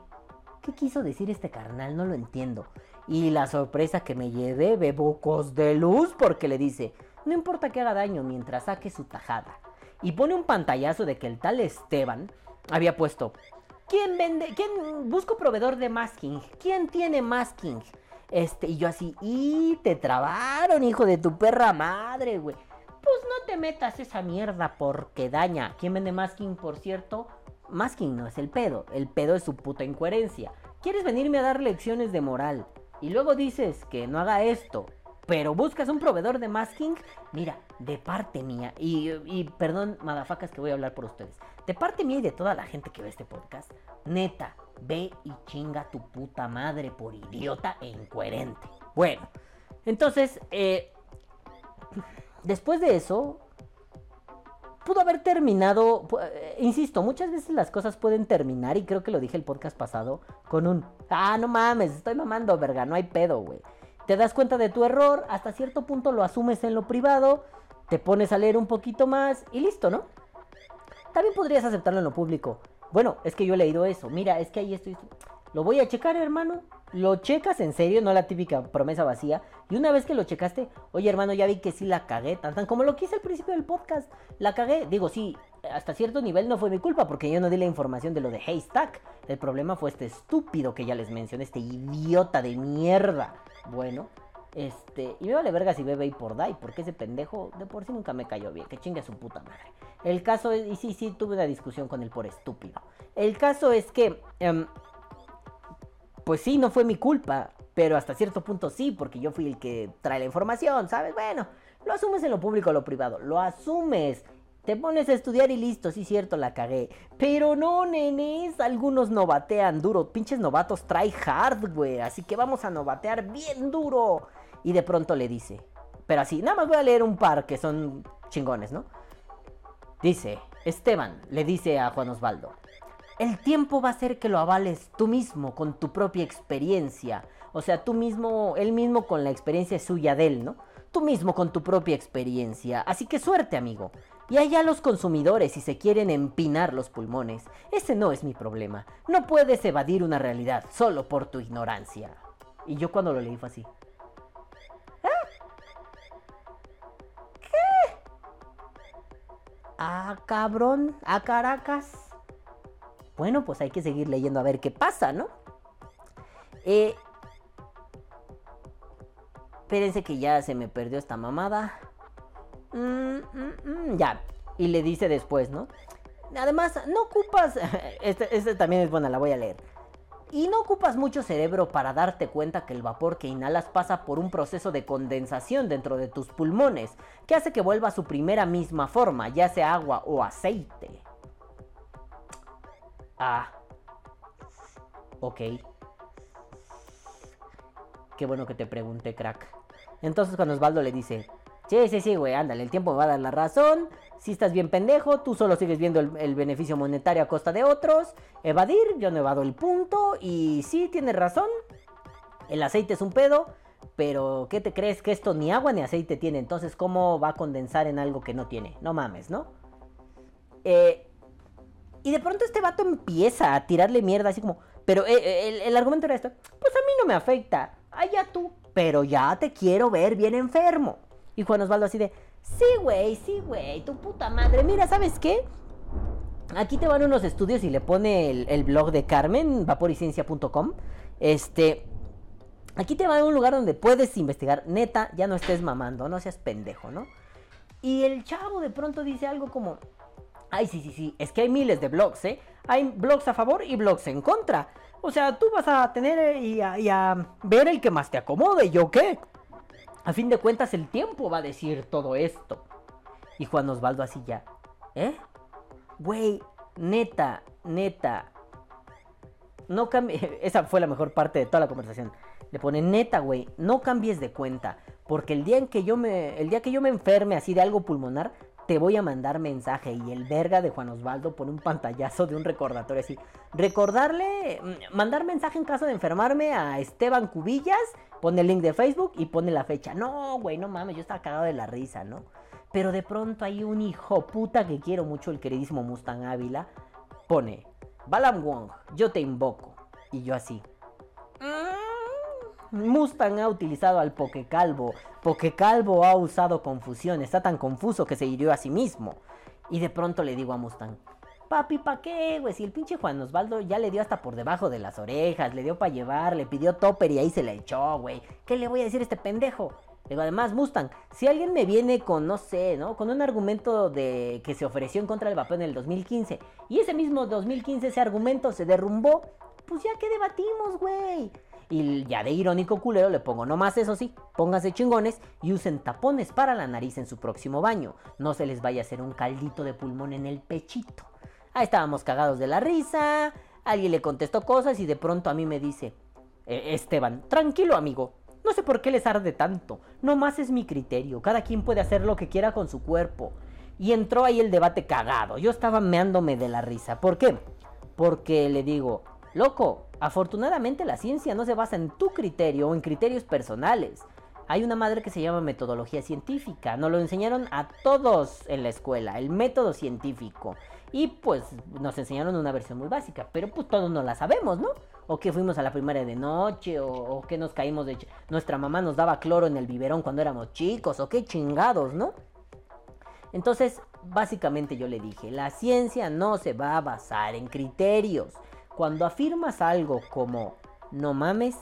Speaker 1: ¿Qué quiso decir este carnal? No lo entiendo. Y la sorpresa que me llevé, bebocos de luz, porque le dice, no importa que haga daño mientras saque su tajada. Y pone un pantallazo de que el tal Esteban había puesto, ¿quién vende? ¿Quién busco proveedor de masking? ¿Quién tiene masking? Este, y yo así, y te trabaron, hijo de tu perra madre, güey. Pues no te metas esa mierda porque daña. ¿Quién vende masking, por cierto? Masking no es el pedo, el pedo es su puta incoherencia. ¿Quieres venirme a dar lecciones de moral? Y luego dices que no haga esto, pero buscas un proveedor de masking, mira, de parte mía, y, y perdón, madafacas que voy a hablar por ustedes, de parte mía y de toda la gente que ve este podcast, neta, ve y chinga tu puta madre por idiota e incoherente. Bueno, entonces, eh, después de eso, pudo haber terminado, eh, insisto, muchas veces las cosas pueden terminar, y creo que lo dije el podcast pasado, con un, ah, no mames, estoy mamando, verga, no hay pedo, güey. Te das cuenta de tu error, hasta cierto punto lo asumes en lo privado, te pones a leer un poquito más y listo, ¿no? También podrías aceptarlo en lo público. Bueno, es que yo he leído eso. Mira, es que ahí estoy. Lo voy a checar, hermano. Lo checas en serio, no la típica promesa vacía. Y una vez que lo checaste, oye, hermano, ya vi que sí la cagué, tan tan como lo quise al principio del podcast. La cagué. Digo, sí, hasta cierto nivel no fue mi culpa porque yo no di la información de lo de Haystack. El problema fue este estúpido que ya les mencioné, este idiota de mierda. Bueno, este, y me vale verga si bebe y por die, porque ese pendejo de por sí nunca me cayó bien, que chingue a su puta madre. El caso es, y sí, sí, tuve una discusión con él por estúpido. El caso es que, em, pues sí, no fue mi culpa, pero hasta cierto punto sí, porque yo fui el que trae la información, ¿sabes? Bueno, lo asumes en lo público o lo privado, lo asumes. Te pones a estudiar y listo, sí cierto, la cagué. Pero no, nenes, algunos novatean duro. Pinches novatos try hard, güey. Así que vamos a novatear bien duro. Y de pronto le dice, pero así, nada más voy a leer un par que son chingones, ¿no? Dice, Esteban le dice a Juan Osvaldo, el tiempo va a hacer que lo avales tú mismo con tu propia experiencia. O sea, tú mismo, él mismo con la experiencia suya de él, ¿no? Tú mismo con tu propia experiencia. Así que suerte, amigo. Y allá los consumidores si se quieren empinar los pulmones. Ese no es mi problema. No puedes evadir una realidad solo por tu ignorancia. Y yo cuando lo leí fue así. Ah, cabrón, a Caracas. Bueno, pues hay que seguir leyendo a ver qué pasa, ¿no? Eh, espérense que ya se me perdió esta mamada. Mm, mm, mm, ya. Y le dice después, ¿no? Además, no ocupas... Este, también es buena, la voy a leer. Y no ocupas mucho cerebro para darte cuenta que el vapor que inhalas pasa por un proceso de condensación dentro de tus pulmones, que hace que vuelva a su primera misma forma, ya sea agua o aceite. Ah. Ok. Qué bueno que te pregunté, crack. Entonces cuando Osvaldo le dice, sí, sí, sí, güey, ándale, el tiempo va a dar la razón, si estás bien pendejo, tú solo sigues viendo el, beneficio monetario a costa de otros. Evadir, yo no evado el punto. Y sí, tienes razón. El aceite es un pedo. Pero, ¿qué te crees? Que esto ni agua ni aceite tiene. Entonces, ¿cómo va a condensar en algo que no tiene? No mames, ¿no? Eh, Y de pronto este vato empieza a tirarle mierda, así como, pero eh, eh, el, el argumento era esto, pues a mí no me afecta, allá tú, pero ya te quiero ver bien enfermo. Y Juan Osvaldo así de, sí, güey, sí, güey, tu puta madre, mira, ¿sabes qué? Aquí te van unos estudios y le pone el, blog de Carmen, vaporiciencia.com. Este, aquí te va a un lugar donde puedes investigar. Neta, ya no estés mamando, no seas pendejo, ¿no? Y el chavo de pronto dice algo como, ay, sí, sí, sí, es que hay miles de blogs, ¿eh? Hay blogs a favor y blogs en contra. O sea, tú vas a tener eh, y a, ver el que más te acomode, ¿yo qué? A fin de cuentas, el tiempo va a decir todo esto. Y Juan Osvaldo así ya, ¿eh? Güey, neta, neta. No cambie. Esa fue la mejor parte de toda la conversación. Le pone neta, güey, no cambies de cuenta. Porque el día en que yo me. El día que yo me enferme así de algo pulmonar, te voy a mandar mensaje. Y el verga de Juan Osvaldo pone un pantallazo de un recordatorio así. Recordarle. mm, Mandar mensaje en caso de enfermarme a Esteban Cubillas. Pone el link de Facebook y pone la fecha. No, güey, no mames, yo estaba cagado de la risa, ¿no? Pero de pronto hay un hijo puta que quiero mucho, el queridísimo Mustang Ávila. Pone, Balam Wong, yo te invoco. Y yo así. "Mm". Mustang ha utilizado al Pokecalvo. Pokecalvo ha usado confusión. Está tan confuso que se hirió a sí mismo. Y de pronto le digo a Mustang. Papi, ¿pa' qué, güey? Si el pinche Juan Osvaldo ya le dio hasta por debajo de las orejas, le dio para llevar, le pidió topper y ahí se la echó, güey. ¿Qué le voy a decir a este pendejo? Digo, además, Mustang, si alguien me viene con, no sé, ¿no? Con un argumento de que se ofreció en contra del vapeo en el 2015 y ese mismo 2015 ese argumento se derrumbó, pues ya que debatimos, güey. Y ya de irónico culero le pongo nomás eso sí, pónganse chingones y usen tapones para la nariz en su próximo baño. No se les vaya a hacer un caldito de pulmón en el pechito. Ahí estábamos cagados de la risa, alguien le contestó cosas y de pronto a mí me dice, "Eh, Esteban, tranquilo amigo, no sé por qué les arde tanto, nomás es mi criterio, cada quien puede hacer lo que quiera con su cuerpo. Y entró ahí el debate cagado, yo estaba meándome de la risa. ¿Por qué? Porque le digo, loco, afortunadamente la ciencia no se basa en tu criterio o en criterios personales. Hay una madre que se llama metodología científica, nos lo enseñaron a todos en la escuela, el método científico. Y pues nos enseñaron una versión muy básica, pero pues todos no la sabemos, ¿no? O que fuimos a la primaria de noche, o, que nos caímos de... Nuestra mamá nos daba cloro en el biberón cuando éramos chicos, o qué chingados, ¿no? Entonces, básicamente yo le dije, la ciencia no se va a basar en criterios. Cuando afirmas algo como, no mames,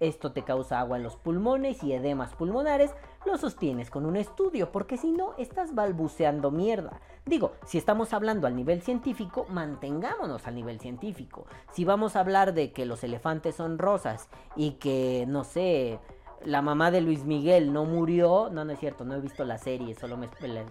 Speaker 1: esto te causa agua en los pulmones y edemas pulmonares, lo sostienes con un estudio, porque si no, estás balbuceando mierda. Digo, si estamos hablando al nivel científico, mantengámonos al nivel científico. Si vamos a hablar de que los elefantes son rosas y que, no sé, la mamá de Luis Miguel no murió, no, no es cierto, no he visto la serie, solo me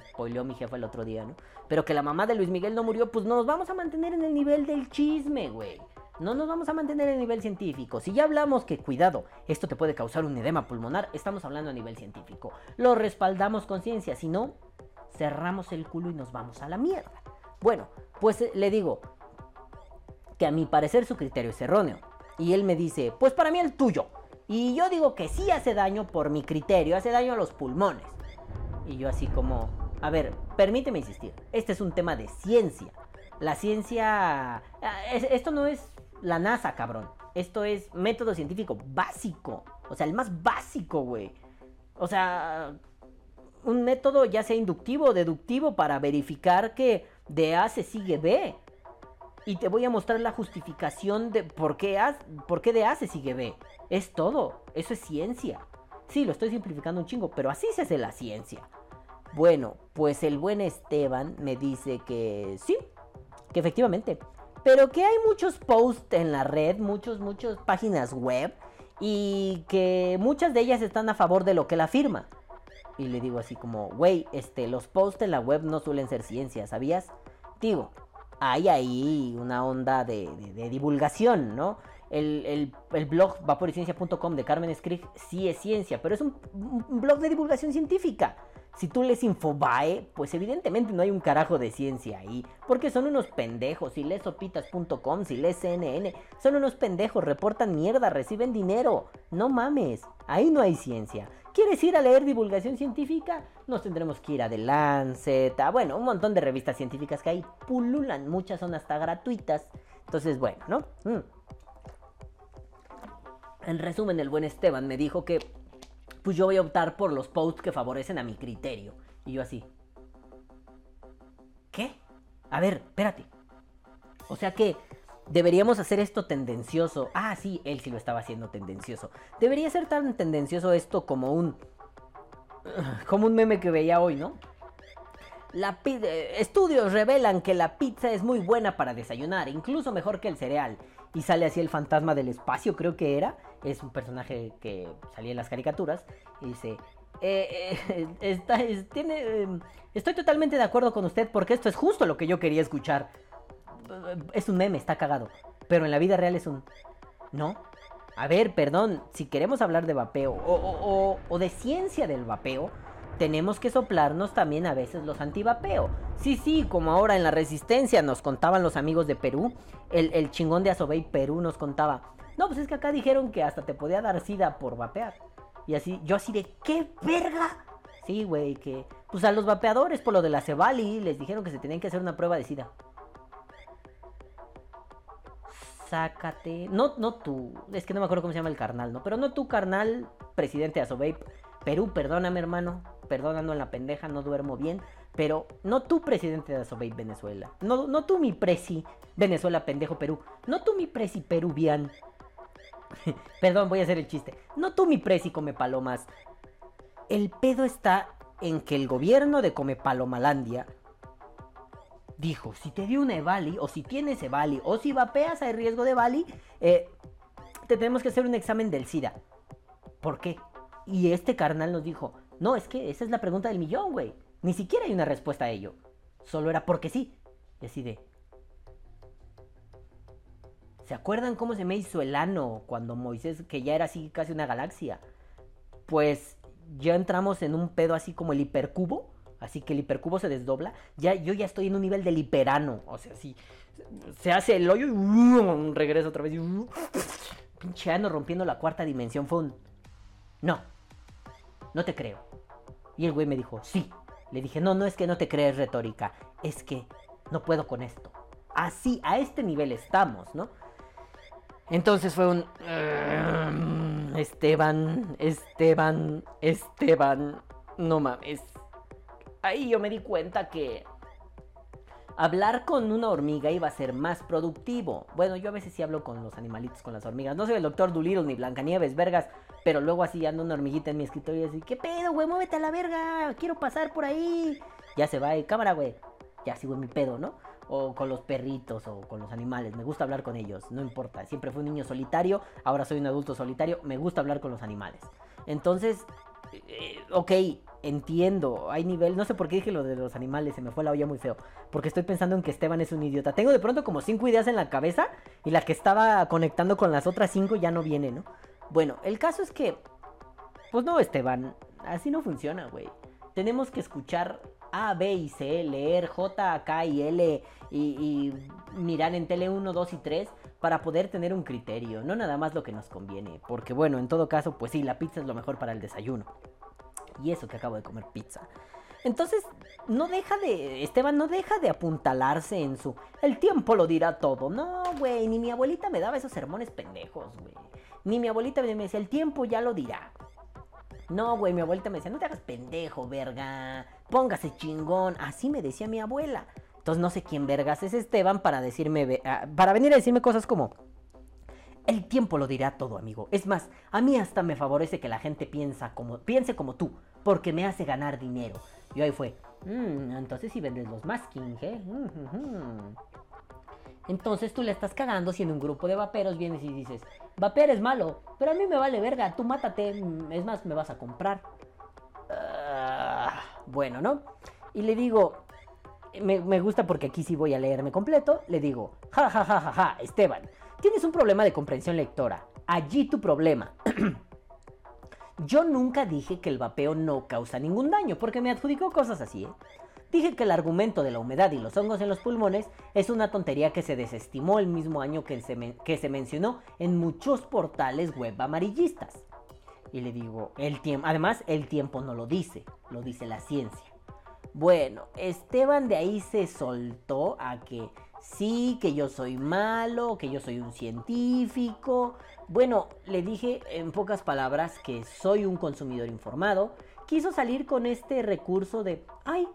Speaker 1: spoileó mi jefa el otro día, ¿no? Pero que la mamá de Luis Miguel no murió, pues nos vamos a mantener en el nivel del chisme, güey. No nos vamos a mantener en el nivel científico. Si ya hablamos que, cuidado, esto te puede causar un edema pulmonar, estamos hablando a nivel científico. Lo respaldamos con ciencia, si no, cerramos el culo y nos vamos a la mierda. Bueno, pues eh, le digo que a mi parecer su criterio es erróneo. Y él me dice, pues para mí el tuyo. Y yo digo que sí hace daño por mi criterio, hace daño a los pulmones. Y yo así como, a ver, permíteme insistir, este es un tema de ciencia. La ciencia... ah, es- Esto no es la NASA, cabrón. Esto es método científico básico. O sea, el más básico, güey. O sea, un método ya sea inductivo o deductivo para verificar que de A se sigue B. Y te voy a mostrar la justificación de por qué, A, por qué de A se sigue B. Es todo. Eso es ciencia. Sí, lo estoy simplificando un chingo, pero así se hace la ciencia. Bueno, pues el buen Esteban me dice que sí, que efectivamente. Pero que hay muchos posts en la red, muchos, muchas páginas web. Y que muchas de ellas están a favor de lo que él afirma. Y le digo así como, güey, este, los posts en la web no suelen ser ciencia, ¿sabías? Digo, hay ahí una onda de, divulgación, ¿no? El, el- el blog vaporiciencia.com de Carmen Skrig sí es ciencia, pero es un, blog de divulgación científica. Si tú lees Infobae, pues evidentemente no hay un carajo de ciencia ahí. Porque son unos pendejos. Si lees sopitas.com, si lees CNN, son unos pendejos. Reportan mierda, reciben dinero. No mames. Ahí no hay ciencia. ¿Quieres ir a leer divulgación científica? Nos tendremos que ir a The Lancet, bueno, un montón de revistas científicas que ahí pululan. Muchas son hasta gratuitas. Entonces, bueno, ¿no? Mm. En resumen, el buen Esteban me dijo que pues yo voy a optar por los posts que favorecen a mi criterio. Y yo así. ¿Qué? A ver, espérate. O sea que deberíamos hacer esto tendencioso. Ah, sí, él sí lo estaba haciendo tendencioso. Debería ser tan tendencioso esto como un... Como un meme que veía hoy, ¿no? La eh, estudios revelan que la pizza es muy buena para desayunar, incluso mejor que el cereal. Y sale así el fantasma del espacio, creo que era. Es un personaje que salía en las caricaturas. Y dice, eh, eh, está- es- tiene, eh, estoy totalmente de acuerdo con usted porque esto es justo lo que yo quería escuchar. Eh, Es un meme, está cagado. Pero en la vida real es un... No. A ver, perdón, si queremos hablar de vapeo o, o- o- o de ciencia del vapeo, tenemos que soplarnos también a veces los antivapeo. Sí, sí, como ahora en la resistencia nos contaban los amigos de Perú, el, el chingón de Asobey Perú nos contaba, no, pues es que acá dijeron que hasta te podía dar sida por vapear. Y así, yo así de, ¿qué verga? Sí, güey, que pues a los vapeadores por lo de la Cebali les dijeron que se tenían que hacer una prueba de sida. Sácate. No, no tú. Es que no me acuerdo cómo se llama el carnal, ¿no? Pero no tú, carnal, presidente de Asovape. Perú, perdóname, hermano. Perdónalo en la pendeja, no duermo bien. Pero no tú, presidente de Asovape Venezuela. No, no tú, mi presi Venezuela, pendejo Perú. No tú, mi presi peruvian. Perdón, voy a hacer el chiste. No tú, mi presi come palomas. El pedo está en que el gobierno de Come Palomalandia dijo, si te dio una Evali, o si tienes Evali, o si vapeas hay riesgo de Evali, eh, te tenemos que hacer un examen del SIDA. ¿Por qué? Y este carnal nos dijo, no, es que esa es la pregunta del millón, güey. Ni siquiera hay una respuesta a ello. Solo era porque sí. Y así de... ¿Se acuerdan cómo se me hizo el ano cuando Moisés, que ya era así casi una galaxia? Pues ya entramos en un pedo así como el hipercubo. Así que el hipercubo se desdobla. Ya, yo ya estoy en un nivel del hiperano. O sea, así. Se hace el hoyo y regresa otra vez. Pinche ano rompiendo la cuarta dimensión. Fue un. No. No te creo. Y el güey me dijo, sí. Le dije, no, no es que no te crees retórica. Es que no puedo con esto. Así, a este nivel estamos, ¿no? Entonces fue un... "Mm, Esteban, Esteban, Esteban, no mames. Ahí yo me di cuenta que hablar con una hormiga iba a ser más productivo. Bueno, yo a veces sí hablo con los animalitos, con las hormigas. No soy el doctor Dolittle ni Blancanieves, vergas. Pero luego así anda una hormiguita en mi escritorio y así, ¿qué pedo, güey? Muévete a la verga, quiero pasar por ahí. Ya se va, eh, cámara, güey. Ya sigo en mi pedo, ¿no? O con los perritos o con los animales. Me gusta hablar con ellos, no importa. Siempre fui un niño solitario, ahora soy un adulto solitario. Me gusta hablar con los animales. Entonces, eh, ok, entiendo. Hay nivel. No sé por qué dije lo de los animales, se me fue la olla muy feo. Porque estoy pensando en que Esteban es un idiota. Tengo de pronto como cinco ideas en la cabeza y la que estaba conectando con las otras cinco ya no viene, ¿no? Bueno, el caso es que. Pues no, Esteban. Así no funciona, güey. Tenemos que escuchar A, B y C, leer J, K y L y, y mirar en tele 1, 2 y 3 para poder tener un criterio, no nada más lo que nos conviene. Porque bueno, en todo caso, pues sí, la pizza es lo mejor para el desayuno. Y eso que acabo de comer pizza. Entonces, no deja de. Esteban no deja de apuntalarse en su. El tiempo lo dirá todo. No, güey. Ni mi abuelita me daba esos sermones pendejos, güey. Ni mi abuelita me decía, el tiempo ya lo dirá. No, güey, mi abuelita me decía, no te hagas pendejo, verga. Póngase chingón. Así me decía mi abuela. Entonces no sé quién vergas es Esteban para decirme. ah, Para venir a decirme cosas como. El tiempo lo dirá todo, amigo. Es más, a mí hasta me favorece que la gente piensa como, piense como tú, porque me hace ganar dinero. Y ahí fue, "Mm, entonces si vendes los masking, ¿eh? Mm, ujú". Entonces tú le estás cagando si en un grupo de vaperos vienes y dices, vapear es malo, pero a mí me vale verga, tú mátate, mm, es más, me vas a comprar. Ah, bueno, ¿no? Y le digo, me gusta porque aquí sí voy a leerme completo, le digo, ja, ja, ja, ja, ja, Esteban, tienes un problema de comprensión lectora, allí tu problema. Yo nunca dije que el vapeo no causa ningún daño, porque me adjudicó cosas así, ¿eh? Dije que el argumento de la humedad y los hongos en los pulmones es una tontería que se desestimó el mismo año que se, mencionó en muchos portales web amarillistas. Y le digo, el tiempo, además el tiempo no lo dice, lo dice la ciencia. Bueno, Esteban de ahí se soltó a que sí, que yo soy malo, que yo soy un científico. Bueno, le dije en pocas palabras que soy un consumidor informado. Quiso salir con este recurso de, ay,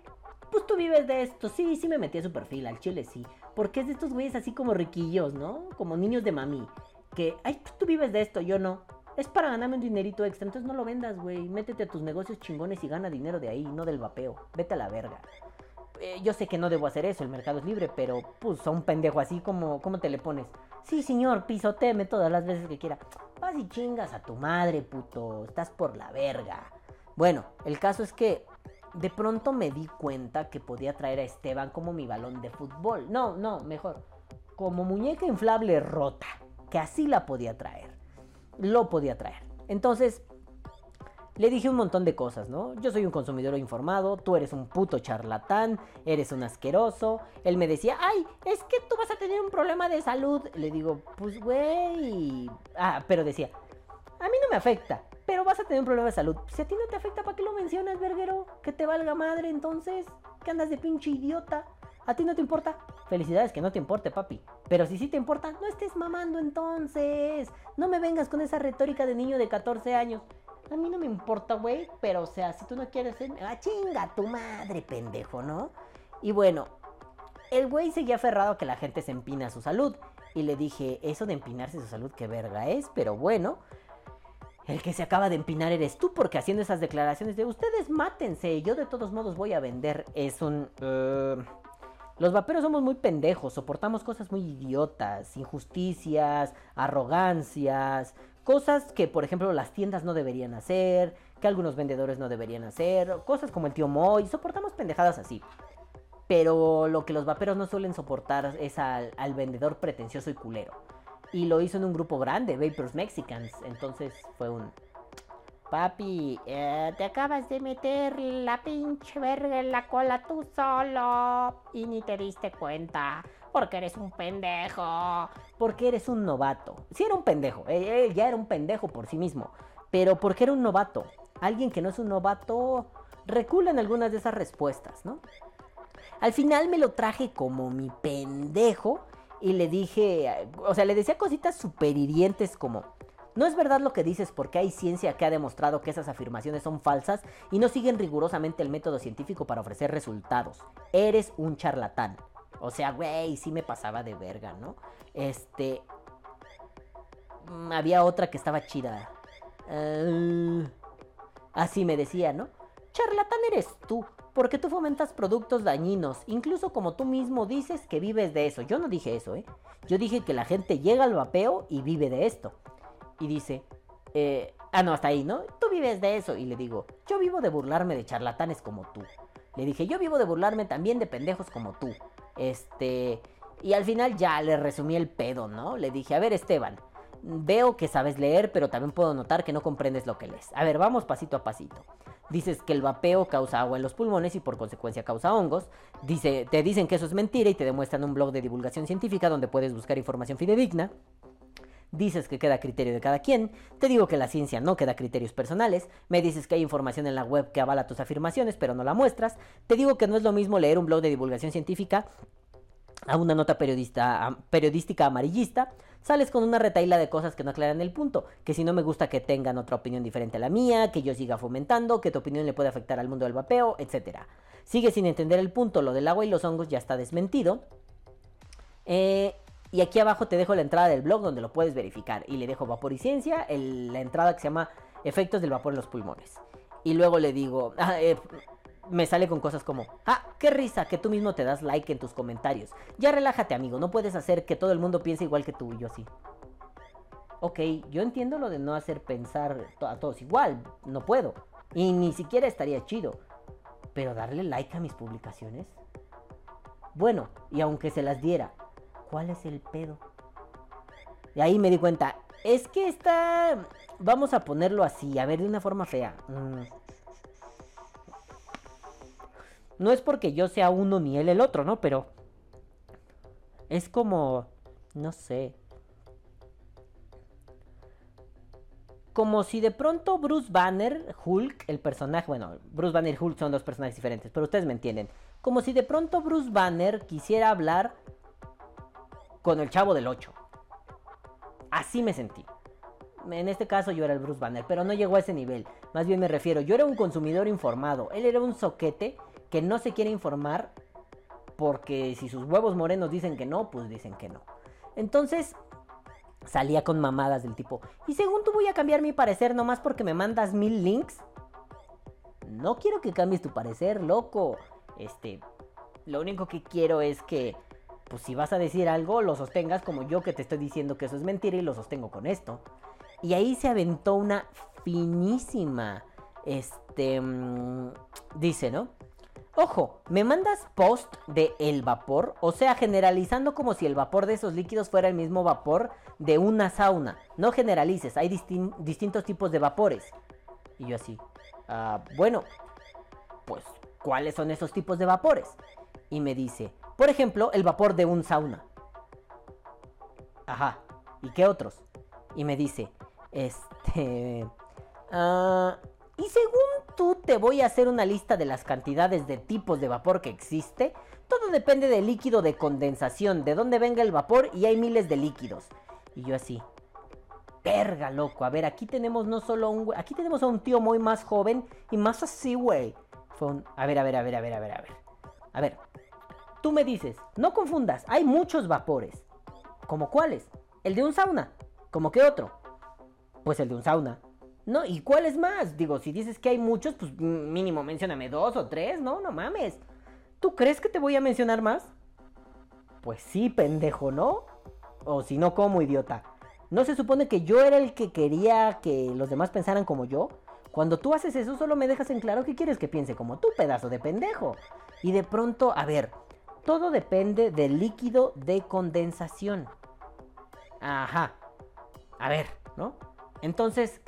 Speaker 1: pues tú vives de esto. Sí, sí me metí a su perfil, al chile sí. Porque es de estos güeyes así como riquillos, ¿no? Como niños de mami. Que, ay, pues tú vives de esto, yo no. Es para ganarme un dinerito extra, entonces no lo vendas, güey. Métete a tus negocios chingones y gana dinero de ahí, no del vapeo. Vete a la verga. Eh, yo sé que no debo hacer eso, el mercado es libre, pero pues a un pendejo así como, ¿cómo te le pones? Sí, señor, pisoteeme todas las veces que quiera. Vas y chingas a tu madre, puto. Estás por la verga. Bueno, el caso es que de pronto me di cuenta que podía traer a Esteban como mi balón de fútbol. No, no, mejor. Como muñeca inflable rota. Que así la podía traer. Lo podía traer. Entonces, le dije un montón de cosas, ¿no? Yo soy un consumidor informado, tú eres un puto charlatán, eres un asqueroso. Él me decía, ay, es que tú vas a tener un problema de salud. Le digo, pues güey. Ah, pero decía, a mí no me afecta, pero vas a tener un problema de salud. Si a ti no te afecta, ¿para qué lo mencionas, verguero? Que te valga madre entonces. Que andas de pinche idiota. ¿A ti no te importa? Felicidades que no te importe, papi. Pero si sí te importa, no estés mamando entonces. No me vengas con esa retórica de niño de 14 años. A mí no me importa, güey, pero o sea, si tú no quieres ser... ¡Ah, chinga tu madre, pendejo, ¿no? Y bueno, el güey seguía aferrado a que la gente se empina a su salud. Y le dije, eso de empinarse su salud, qué verga es, pero bueno. El que se acaba de empinar eres tú, porque haciendo esas declaraciones de ustedes mátense, yo de todos modos voy a vender, es un... eh, los vaperos somos muy pendejos, soportamos cosas muy idiotas, injusticias, arrogancias, cosas que por ejemplo las tiendas no deberían hacer, que algunos vendedores no deberían hacer, cosas como el tío Moy, soportamos pendejadas así. Pero lo que los vaperos no suelen soportar es al, al vendedor pretencioso y culero. Y lo hizo en un grupo grande, Vapers Mexicans. Entonces fue un... Papi, eh,
Speaker 4: Te acabas de meter la pinche verga en la cola tú solo y ni te diste cuenta porque eres un pendejo.
Speaker 1: porque eres un novato. Sí era un pendejo, él ya era un pendejo por sí mismo. Pero porque era un novato. Alguien que no es un novato recula en algunas de esas respuestas, ¿no? Al final me lo traje como mi pendejo y le dije, o sea, le decía cositas super hirientes como, no es verdad lo que dices porque hay ciencia que ha demostrado que esas afirmaciones son falsas y no siguen rigurosamente el método científico para ofrecer resultados. Eres un charlatán. O sea, güey, sí me pasaba de verga, ¿no? Este... mm, Había otra que estaba chida. Eh, así me decía, ¿no? Charlatán eres tú, porque tú fomentas productos dañinos, incluso como tú mismo dices que vives de eso. Yo no dije eso, ¿eh? Yo dije que la gente llega al vapeo y vive de esto. Y dice, eh, ah, no, hasta ahí, ¿no? Tú vives de eso. Y le digo, yo vivo de burlarme de charlatanes como tú. Le dije, yo vivo de burlarme también de pendejos como tú. Este... Y al final ya le resumí el pedo, ¿no? Le dije, a ver Esteban, veo que sabes leer, pero también puedo notar que no comprendes lo que lees. A ver, vamos pasito a pasito. Dices que el vapeo causa agua en los pulmones y por consecuencia causa hongos. Dice, te dicen que eso es mentira y te demuestran un blog de divulgación científica donde puedes buscar información fidedigna. Dices que queda a criterio de cada quien. Te digo que la ciencia no queda a criterios personales. Me dices que hay información en la web que avala tus afirmaciones, pero no la muestras. Te digo que no es lo mismo leer un blog de divulgación científica a una nota periodista, periodística amarillista, sales con una retaíla de cosas que no aclaran el punto, que si no me gusta que tengan otra opinión diferente a la mía, que yo siga fomentando, que tu opinión le puede afectar al mundo del vapeo, etc. Sigue sin entender el punto, lo del agua y los hongos ya está desmentido. Eh, y aquí abajo te dejo la entrada del blog donde lo puedes verificar. Y le dejo vapor y ciencia, el- la entrada que se llama Efectos del vapor en los pulmones. Y luego le digo, ah, eh, me sale con cosas como, ah, qué risa que tú mismo te das like en tus comentarios. Ya relájate amigo, no puedes hacer que todo el mundo piense igual que tú y yo sí. Ok, yo entiendo lo de no hacer pensar a todos igual, no puedo. Y ni siquiera estaría chido. Pero darle like a mis publicaciones. Bueno, y aunque se las diera, ¿cuál es el pedo? Y ahí me di cuenta, Es que está... Vamos a ponerlo así, a ver, de una forma fea. Mm. No es porque yo sea uno ni él el otro, ¿no? Pero... Es como... No sé. Como si de pronto Bruce Banner, Hulk, el personaje, bueno, Bruce Banner y Hulk son dos personajes diferentes, pero ustedes me entienden. Como si de pronto Bruce Banner quisiera hablar con el chavo del 8. Así me sentí. En este caso yo era el Bruce Banner, pero no llegó a ese nivel. Más bien me refiero, yo era un consumidor informado. Él era un soquete que no se quiere informar porque si sus huevos morenos dicen que no, pues dicen que no. Entonces salía con mamadas del tipo, y según tú voy a cambiar mi parecer nomás porque me mandas mil links. No quiero que cambies tu parecer, loco. Este, lo único que quiero es que, pues si vas a decir algo, lo sostengas como yo que te estoy diciendo que eso es mentira y lo sostengo con esto. Y ahí se aventó una finísima, este, mm, dice, ¿no? Ojo, me mandas post de el vapor, o sea, generalizando como si el vapor de esos líquidos fuera el mismo vapor de una sauna. No generalices, hay distintos tipos de vapores. Y yo así, ah, bueno, pues, ¿cuáles son esos tipos de vapores? Y me dice, por ejemplo, el vapor de un sauna. Ajá, ¿y qué otros? Y me dice, este... Ah, y según tú te voy a hacer una lista de las cantidades de tipos de vapor que existe. Todo depende del líquido de condensación, de dónde venga el vapor y hay miles de líquidos. Y yo así, verga, loco. A ver, aquí tenemos no solo un aquí tenemos a un tío muy más joven y más así, güey. Fue un, a ver, a ver, a ver, a ver, a ver, a ver. A ver, tú me dices, no confundas, hay muchos vapores. ¿Como cuáles? El de un sauna. ¿Como qué otro? Pues el de un sauna. No, ¿y cuál es más? Digo, si dices que hay muchos, pues mínimo mencióname dos o tres, ¿no? No mames. ¿Tú crees que te voy a mencionar más? Pues sí, pendejo, ¿no? O si no, como idiota. ¿No se supone que yo era el que quería que los demás pensaran como yo? Cuando tú haces eso, solo me dejas en claro que quieres que piense como tú, pedazo de pendejo. Y de pronto, a ver, todo depende del líquido de condensación. Ajá. A ver, ¿no? Entonces,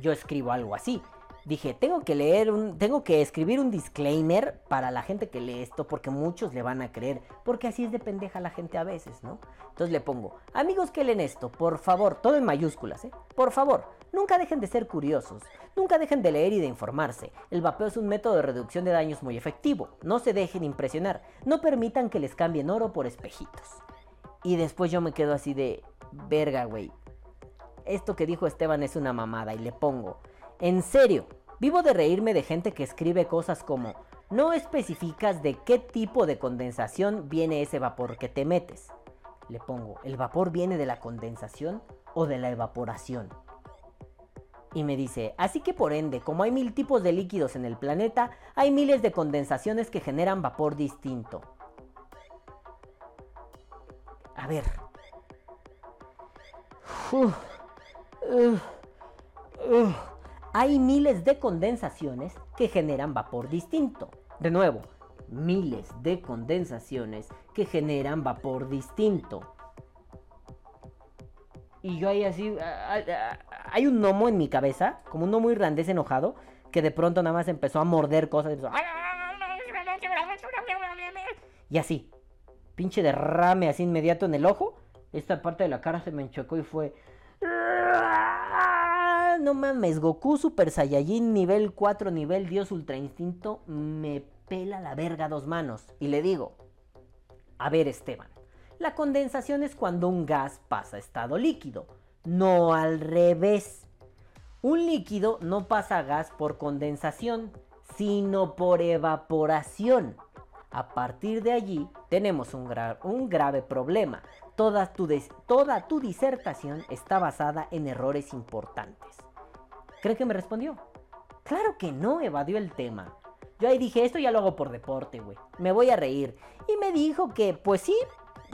Speaker 1: yo escribo algo así. Dije, tengo que leer un, tengo que escribir un disclaimer para la gente que lee esto, porque muchos le van a creer, porque así es de pendeja la gente a veces, ¿no? Entonces le pongo, amigos que leen esto, por favor, todo en mayúsculas, ¿eh? Por favor, nunca dejen de ser curiosos, nunca dejen de leer y de informarse. El vapeo es un método de reducción de daños muy efectivo, no se dejen impresionar, no permitan que les cambien oro por espejitos. Y después yo me quedo así de, verga, güey, esto que dijo Esteban es una mamada y le pongo, en serio, vivo de reírme de gente que escribe cosas como, no especificas de qué tipo de condensación viene ese vapor que te metes. Le pongo, ¿el vapor viene de la condensación o de la evaporación? Y me dice, así que por ende, como hay mil tipos de líquidos en el planeta, hay miles de condensaciones que generan vapor distinto. A ver. Hay miles de condensaciones que generan vapor distinto. De nuevo, miles de condensaciones que generan vapor distinto. Y yo ahí así, hay un gnomo en mi cabeza, como un gnomo irlandés enojado, que de pronto nada más empezó a morder cosas. Y así, pinche derrame así inmediato en el ojo. Esta parte de la cara se me enchocó y fue... No mames, Goku Super Saiyajin nivel 4, nivel Dios Ultra Instinto, me pela la verga dos manos. Y le digo, a ver Esteban, la condensación es cuando un gas pasa a estado líquido, no al revés. Un líquido no pasa a gas por condensación, sino por evaporación. A partir de allí tenemos un, un grave problema. Toda tu, toda tu disertación está basada en errores importantes. ¿Cree que me respondió? Claro que no, evadió el tema. Yo ahí dije, esto ya lo hago por deporte, güey. Me voy a reír. Y me dijo que, pues sí,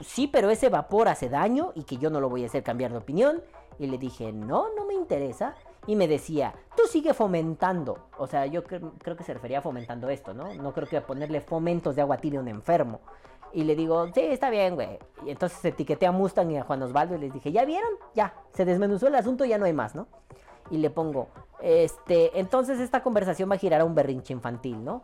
Speaker 1: sí, pero ese vapor hace daño y que yo no lo voy a hacer cambiar de opinión. Y le dije, no, no me interesa. Y me decía, tú sigue fomentando. O sea, yo creo que se refería a fomentando esto, ¿no? No creo que ponerle fomentos de agua tibia a un enfermo. Y le digo, sí, está bien, güey. Y entonces etiqueté a Mustang y a Juan Osvaldo y les dije, ¿ya vieron? Ya, se desmenuzó el asunto, ya no hay más, ¿no? Y le pongo, este, entonces esta conversación va a girar a un berrinche infantil, ¿no?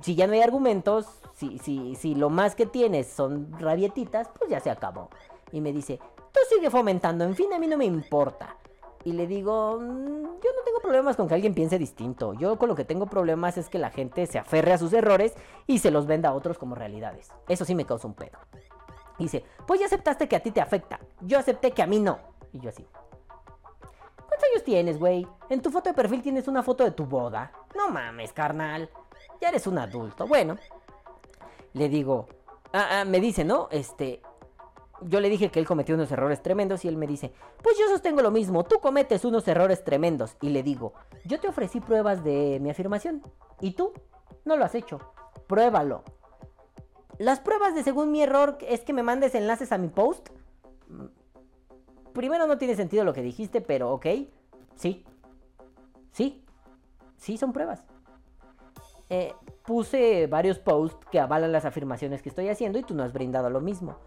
Speaker 1: Si ya no hay argumentos, si, si, si lo más que tienes son rabietitas, pues ya se acabó. Y me dice, tú sigue fomentando, en fin, a mí no me importa. Y le digo, "Mm, yo no tengo problemas con que alguien piense distinto. Yo con lo que tengo problemas es que la gente se aferre a sus errores y se los venda a otros como realidades. Eso sí me causa un pedo. Dice, pues ya aceptaste que a ti te afecta. Yo acepté que a mí no. Y yo así. ¿Cuántos años tienes, güey? En tu foto de perfil tienes una foto de tu boda. No mames, carnal. Ya eres un adulto. Bueno. Le digo, ah, ah, me dice, ¿no? Este, yo le dije que él cometió unos errores tremendos y él me dice, pues yo sostengo lo mismo, tú cometes unos errores tremendos. Y le digo, yo te ofrecí pruebas de mi afirmación y tú no lo has hecho. Pruébalo. Las pruebas de según mi error es que me mandes enlaces a mi post. Primero no tiene sentido lo que dijiste, pero ok. Sí. Sí. Sí, son pruebas. Eh, puse varios posts que avalan las afirmaciones que estoy haciendo y tú no has brindado lo mismo.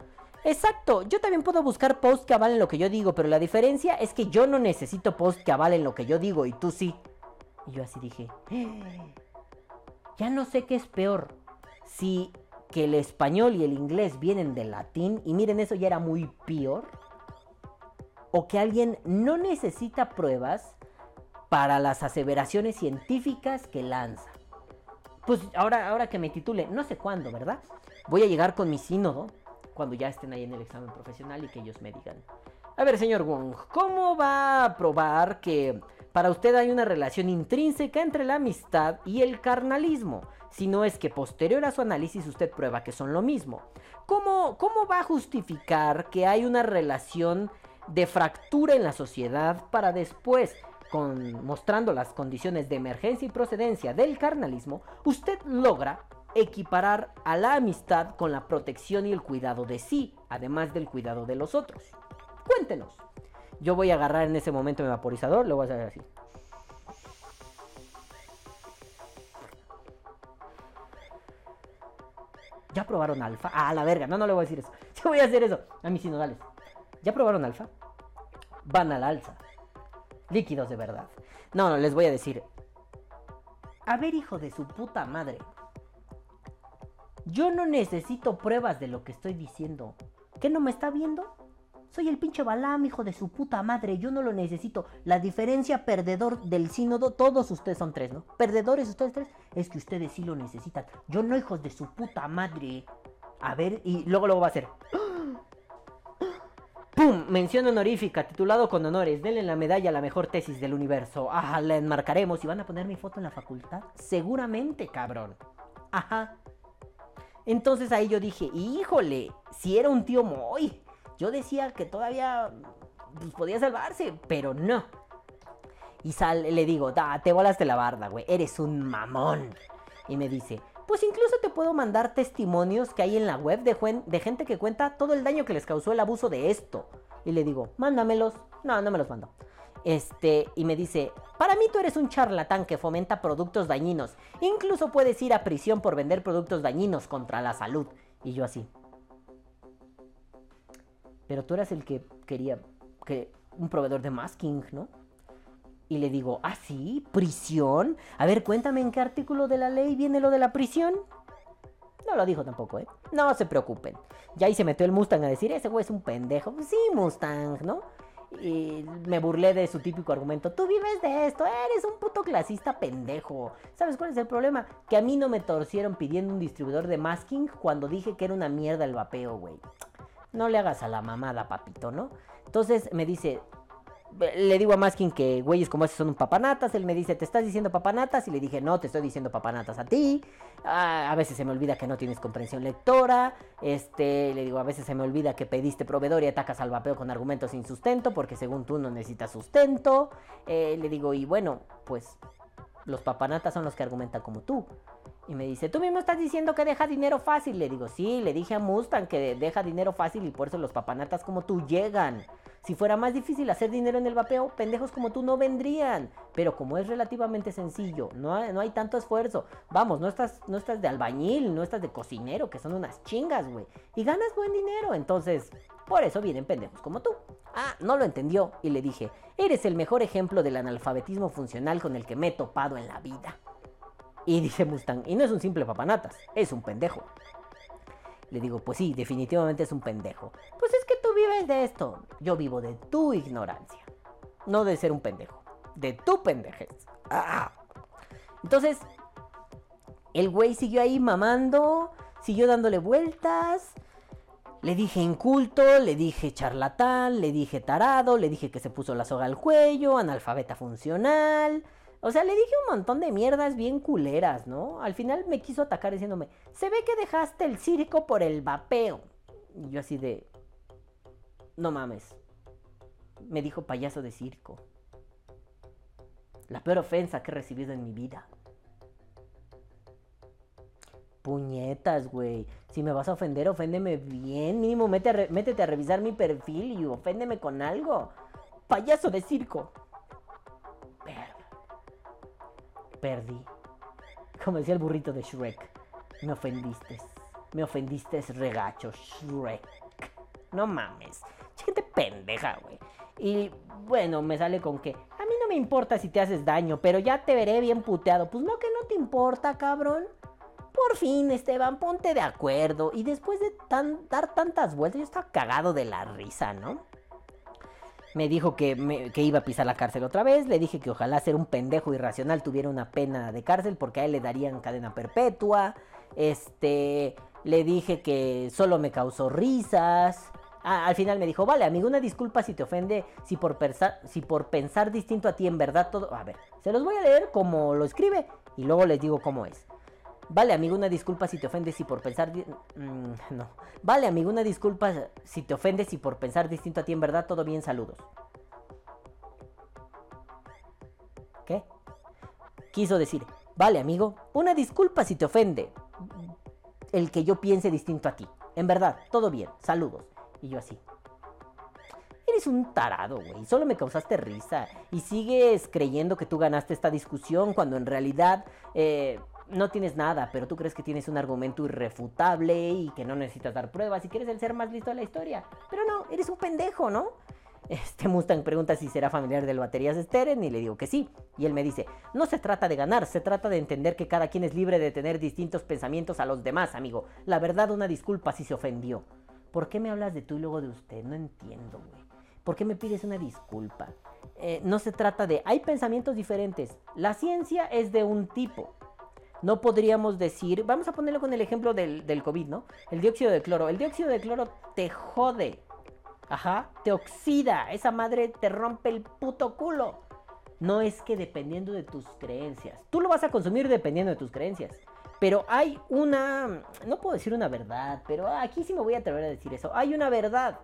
Speaker 1: Exacto, yo también puedo buscar posts que avalen lo que yo digo, pero la diferencia es que yo no necesito posts que avalen lo que yo digo y tú sí. Y yo así dije, "Eh, ya no sé qué es peor. Si que el español y el inglés vienen del latín, y miren, eso ya era muy peor. O que alguien no necesita pruebas para las aseveraciones científicas que lanza. Pues ahora, ahora que me titule, no sé cuándo, ¿verdad? Voy a llegar con mi sínodo cuando ya estén ahí en el examen profesional y que ellos me digan. A ver, señor Wong, ¿cómo va a probar que para usted hay una relación intrínseca entre la amistad y el carnalismo? Si no es que posterior a su análisis usted prueba que son lo mismo. ¿Cómo, cómo va a justificar que hay una relación de fractura en la sociedad para después, con, mostrando las condiciones de emergencia y procedencia del carnalismo, usted logra equiparar a la amistad con la protección y el cuidado de sí, además del cuidado de los otros. Cuéntenos. Yo voy a agarrar en ese momento mi vaporizador, lo voy a hacer así. ¿Ya probaron alfa? Ah, la verga, no, no le voy a decir eso. Yo voy a hacer eso. A mis sinodales. ¿Ya probaron alfa? Van al alza. Líquidos de verdad. No, no, les voy a decir. A ver, hijo de su puta madre. Yo no necesito pruebas de lo que estoy diciendo. ¿Qué no me está viendo? Soy el pinche Balam, hijo de su puta madre. Yo no lo necesito. La diferencia perdedor del sínodo, todos ustedes son tres, ¿no? Perdedores ustedes tres, es que ustedes sí lo necesitan. Yo no, hijos de su puta madre. A ver, y luego luego va a ser. ¡Pum! Mención honorífica, titulado con honores. Denle la medalla a la mejor tesis del universo. Ah, la enmarcaremos y van a poner mi foto en la facultad. Seguramente, cabrón. Ajá. Entonces ahí yo dije, híjole, si era un tío muy. Yo decía que todavía pues, podía salvarse, pero no. Y sal, le digo, "Da, te volaste la barda, güey, eres un mamón. Y me dice, pues incluso te puedo mandar testimonios que hay en la web de, gente que cuenta todo el daño que les causó el abuso de esto. Y le digo, mándamelos. No, no me los mando. Este, y me dice, para mí tú eres un charlatán que fomenta productos dañinos. Incluso puedes ir a prisión por vender productos dañinos contra la salud. Y yo así. Pero tú eras el que quería que un proveedor de masking, ¿no? Y le digo, ¿ah, sí? ¿Prisión? A ver, cuéntame en qué artículo de la ley viene lo de la prisión. No lo dijo tampoco, ¿eh? No se preocupen. Ya ahí se metió el Mustang a decir, ese güey es un pendejo. Pues sí, Mustang, ¿no? Y me burlé de su típico argumento. Tú vives de esto, eres un puto clasista pendejo. ¿Sabes cuál es el problema? Que a mí no me torcieron pidiendo un distribuidor de masking cuando dije que era una mierda el vapeo, güey. No le hagas a la mamada, papito, ¿no? Entonces me dice, le digo a Maskin que güeyes como ese son un papanatas. Él me dice, ¿te estás diciendo papanatas? Y le dije, no, te estoy diciendo papanatas a ti. Ah, a veces se me olvida que no tienes comprensión lectora. Este, le digo, a veces se me olvida que pediste proveedor y atacas al vapeo con argumentos sin sustento, porque según tú no necesitas sustento. Eh, le digo, y bueno, pues los papanatas son los que argumentan como tú. Y me dice, tú mismo estás diciendo que deja dinero fácil. Le digo, sí, le dije a Mustang que deja dinero fácil y por eso los papanatas como tú llegan. Si fuera más difícil hacer dinero en el vapeo, pendejos como tú no vendrían. Pero como es relativamente sencillo, no hay, no hay tanto esfuerzo. Vamos, no estás, no estás de albañil, no estás de cocinero, que son unas chingas, güey. Y ganas buen dinero, entonces, por eso vienen pendejos como tú. Ah, no lo entendió y le dije, eres el mejor ejemplo del analfabetismo funcional con el que me he topado en la vida. Y dice Mustang, y no es un simple papanatas, es un pendejo. Le digo, pues sí, definitivamente es un pendejo. Pues es que vives de esto. Yo vivo de tu ignorancia. No de ser un pendejo. De tu pendejez. Ah. Entonces, el güey siguió ahí mamando, siguió dándole vueltas. Le dije inculto, le dije charlatán, le dije tarado, le dije que se puso la soga al cuello, analfabeta funcional. O sea, le dije un montón de mierdas bien culeras, ¿no? Al final me quiso atacar diciéndome, se ve que dejaste el circo por el vapeo. Y yo así de... No mames. Me dijo payaso de circo. La peor ofensa que he recibido en mi vida. Puñetas, güey. Si me vas a ofender, oféndeme bien. Mínimo, mete métete a revisar mi perfil y oféndeme con algo. Payaso de circo. Perdí. Como decía el burrito de Shrek. Me ofendiste. Me ofendiste, regacho, Shrek. No mames. Gente pendeja, güey. Y bueno, me sale con que a mí no me importa si te haces daño, pero ya te veré bien puteado. Pues no que no te importa, cabrón. Por fin, Esteban, ponte de acuerdo. Y después de dar tantas vueltas, yo estaba cagado de la risa, ¿no? me dijo que, que, iba a pisar la cárcel otra vez. Le dije que ojalá ser un pendejo irracional tuviera una pena de cárcel porque a él le darían cadena perpetua. Este, le dije que solo me causó risas. Ah, al final me dijo, vale, amigo, una disculpa si te ofende, si por, si por pensar distinto a ti en verdad todo... A ver, se los voy a leer como lo escribe y luego les digo cómo es. Vale, amigo, una disculpa si te ofendes y por pensar... Mm, no. Vale, amigo, una disculpa si te ofendes y por pensar distinto a ti en verdad, todo bien, saludos. ¿Qué? Quiso decir, vale, amigo, una disculpa si te ofende el que yo piense distinto a ti. En verdad, todo bien, saludos. Y yo así. Eres un tarado, güey. Solo me causaste risa. Y sigues creyendo que tú ganaste esta discusión cuando en realidad... Eh, no tienes nada, pero tú crees que tienes un argumento irrefutable y que no necesitas dar pruebas y quieres el ser más listo de la historia. Pero no, eres un pendejo, ¿no? Este Mustang pregunta si será familiar del baterías Steren y le digo que sí. Y él me dice, no se trata de ganar, se trata de entender que cada quien es libre de tener distintos pensamientos a los demás, amigo. La verdad, una disculpa si se ofendió. ¿Por qué me hablas de tú y luego de usted? No entiendo, güey. ¿Por qué me pides una disculpa? Eh, no se trata de... Hay pensamientos diferentes. La ciencia es de un tipo no podríamos decir, vamos a ponerlo con el ejemplo del, del, COVID, ¿no? El dióxido de cloro. El dióxido de cloro te jode. Ajá, te oxida. Esa madre te rompe el puto culo. No es que dependiendo de tus creencias. Tú lo vas a consumir dependiendo de tus creencias. Pero hay una, no puedo decir una verdad, pero aquí sí me voy a atrever a decir eso. Hay una verdad.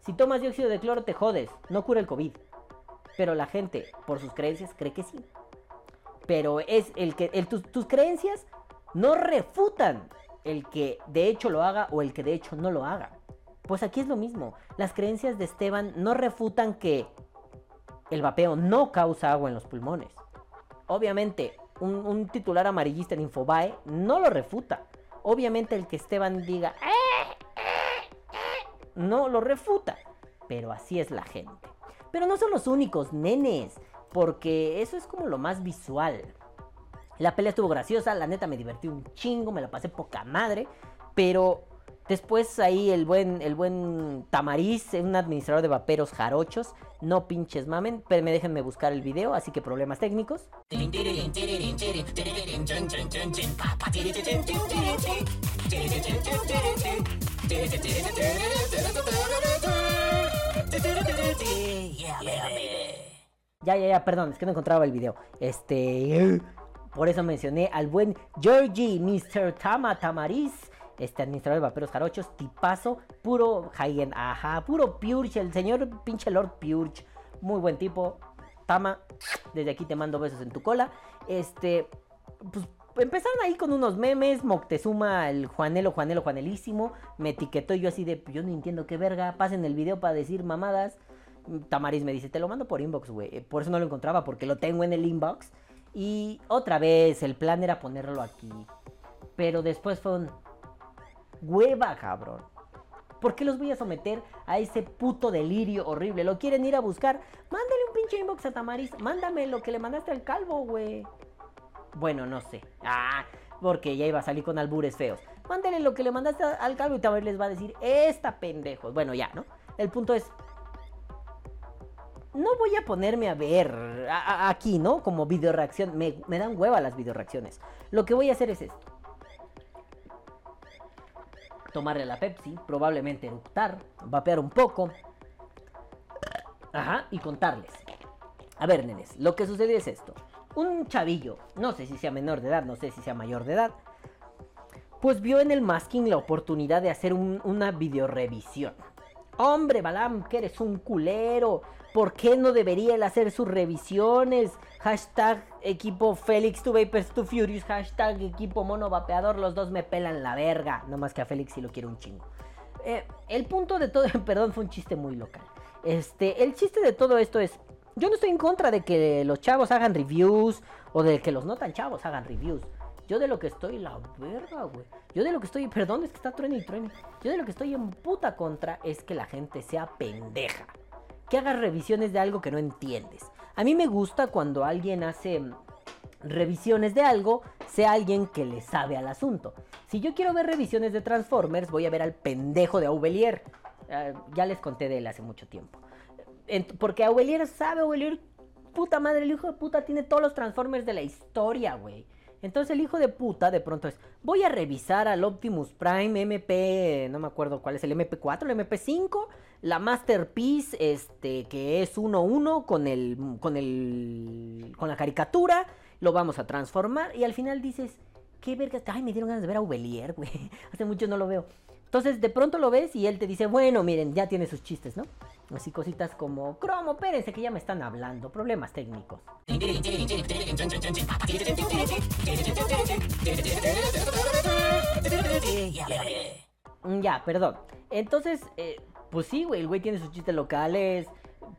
Speaker 1: Si tomas dióxido de cloro te jodes, no cura el COVID. Pero la gente, por sus creencias, cree que sí pero es el que tus, creencias no refutan el que de hecho lo haga o el que de hecho no lo haga. Pues aquí es lo mismo. Las creencias de Esteban no refutan que el vapeo no causa agua en los pulmones. Obviamente, un, titular amarillista en Infobae no lo refuta. Obviamente el que Esteban diga no lo refuta. Pero así es la gente. Pero no son los únicos, nenes porque eso es como lo más visual. La pelea estuvo graciosa, la neta me divertí un chingo, me la pasé poca madre, pero después ahí el buen, el buen Tamariz, un administrador de vaperos jarochos, no pinches mamen, pero me déjenme buscar el video, así que problemas técnicos. Ya, ya, ya, perdón, es que no encontraba el video. Este. Por eso mencioné al buen Georgie, Mr. Tama Tamariz, este administrador de vaperos jarochos, tipazo, puro high ajá, puro Purge, el señor pinche Lord Purge, muy buen tipo. Tama, desde aquí te mando besos en tu cola. Este, pues empezaron ahí con unos memes, Moctezuma, el Juanelo, Juanelo, Juanelísimo, me etiquetó y yo así de, yo no entiendo qué verga, pasen el video para decir mamadas. Tamariz me dice, te lo mando por inbox, güey. Por eso no lo encontraba, porque lo tengo en el inbox. Y otra vez, el plan era ponerlo aquí. Pero después fue un... Hueva, cabrón. ¿Por qué los voy a someter a ese puto delirio horrible? ¿Lo quieren ir a buscar? Mándale un pinche inbox a Tamariz. Mándame lo que le mandaste al calvo, güey. Bueno, no sé. Ah, porque ya iba a salir con albures feos. Mándale lo que le mandaste al calvo y Tamariz les va a decir, esta pendejo. Bueno, ya, ¿no? El punto es, no voy a ponerme a ver aquí, ¿no? Como video reacción. Me, me dan hueva las video reacciones. Lo que voy a hacer es esto. Tomarle la Pepsi, probablemente eructar, vapear un poco. Ajá, y contarles. A ver, nenes, lo que sucedió es esto. Un chavillo, no sé si sea menor de edad, no sé si sea mayor de edad, pues vio en el masking la oportunidad de hacer un- una videorevisión. Hombre, Balam, que eres un culero. ¿Por qué no debería él hacer sus revisiones? Hashtag equipo Félix to Vapers to Furious. Hashtag equipo mono vapeador. Los dos me pelan la verga. No más que a Félix si lo quiero un chingo. Eh, el punto de todo, perdón, fue un chiste muy local. Este, el chiste de todo esto es, yo no estoy en contra de que los chavos hagan reviews o de que los no tan chavos hagan reviews. Yo de lo que estoy la verga, güey. Yo de lo que estoy, perdón, es que está truene y truene. Yo de lo que estoy en puta contra es que la gente sea pendeja. Que hagas revisiones de algo que no entiendes. A mí me gusta cuando alguien hace mm, revisiones de algo, sea alguien que le sabe al asunto. Si yo quiero ver revisiones de Transformers, voy a ver al pendejo de Aubelier. Eh, ya les conté de él hace mucho tiempo. Porque Aubelier sabe, Aubelier, puta madre, el hijo de puta tiene todos los Transformers de la historia, güey. Entonces el hijo de puta de pronto es, voy a revisar al Optimus Prime MP, no me acuerdo cuál es el MP4, el MP5, la Masterpiece, este, que es 1-1 con el, con el, con la caricatura, lo vamos a transformar y al final dices, qué verga, ay, me dieron ganas de ver a Ubelier, güey, hace mucho no lo veo. Entonces de pronto lo ves y él te dice, bueno, miren, ya tiene sus chistes, ¿no? Así cositas como, cromo, espérense que ya me están hablando, problemas técnicos. Ya, perdón. Entonces, eh, pues sí, güey, el güey tiene sus chistes locales,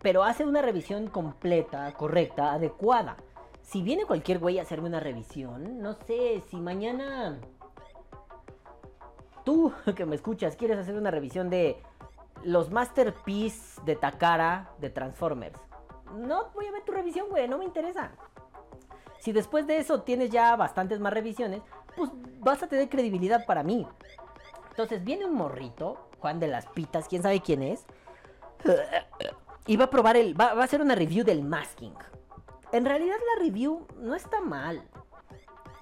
Speaker 1: pero hace una revisión completa, correcta, adecuada. Si viene cualquier güey a hacerme una revisión, no sé, si mañana tú que me escuchas quieres hacer una revisión de los Masterpiece de Takara de Transformers, no voy a ver tu revisión, güey, no me interesa. Si después de eso tienes ya bastantes más revisiones, pues vas a tener credibilidad para mí. Entonces viene un morrito, Juan de las Pitas, quién sabe quién es, y va a probar el, va, a hacer una review del masking. En realidad la review no está mal.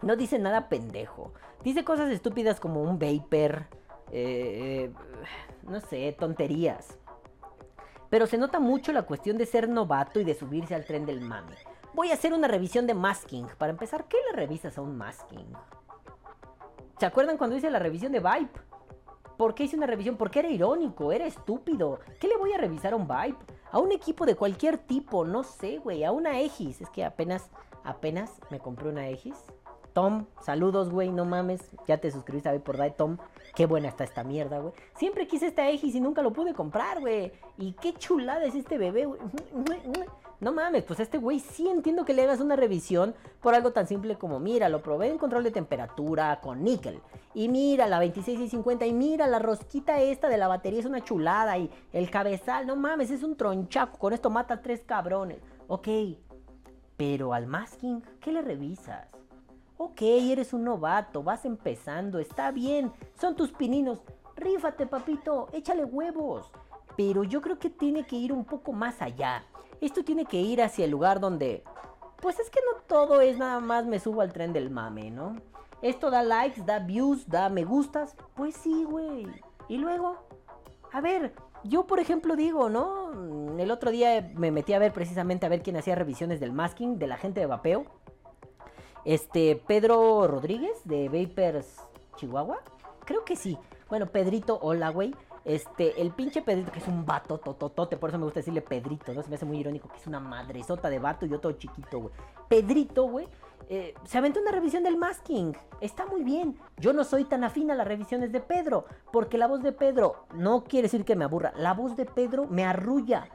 Speaker 1: No dice nada pendejo. Dice cosas estúpidas como un vapor, eh, no sé, tonterías. Pero se nota mucho la cuestión de ser novato y de subirse al tren del mame. Voy a hacer una revisión de masking. Para empezar, ¿qué le revisas a un masking? ¿Se acuerdan cuando hice la revisión de Vibe? ¿Por qué hice una revisión? Porque era irónico, era estúpido. ¿Qué le voy a revisar a un Vibe? A un equipo de cualquier tipo, no sé, güey. A una Aegis. Es que apenas, apenas me compré una Aegis. Tom, saludos, güey, no mames. Ya te suscribiste a ver por Tom. Qué buena está esta mierda, güey. Siempre quise esta Aegis y nunca lo pude comprar, güey. Y qué chulada es este bebé, güey. No mames, pues este güey sí entiendo que le hagas una revisión por algo tan simple como, mira, lo probé en control de temperatura con níquel. Y mira la 26650 y mira la rosquita esta de la batería es una chulada. Y el cabezal, no mames, es un tronchaco. Con esto mata a tres cabrones. Ok, pero al masking, ¿qué le revisas? Ok, eres un novato, vas empezando, está bien, son tus pininos. Rífate, papito, échale huevos. Pero yo creo que tiene que ir un poco más allá. Esto tiene que ir hacia el lugar donde... Pues es que no todo es nada más me subo al tren del mame, ¿no? Esto da likes, da views, da me gustas. Pues sí, güey. Y luego, a ver, yo por ejemplo digo, ¿no? El otro día me metí a ver precisamente a ver quién hacía revisiones del masking de la gente de vapeo. Este, Pedro Rodríguez de Vapers Chihuahua. Creo que sí. Bueno, Pedrito, hola, güey. Este, el pinche Pedrito, que es un vato tototote, por eso me gusta decirle Pedrito, ¿no? Se me hace muy irónico que es una madresota de vato y otro chiquito, güey. Pedrito, güey, eh, se aventó una revisión del masking. Está muy bien. Yo no soy tan afín a las revisiones de Pedro, porque la voz de Pedro no quiere decir que me aburra. La voz de Pedro me arrulla.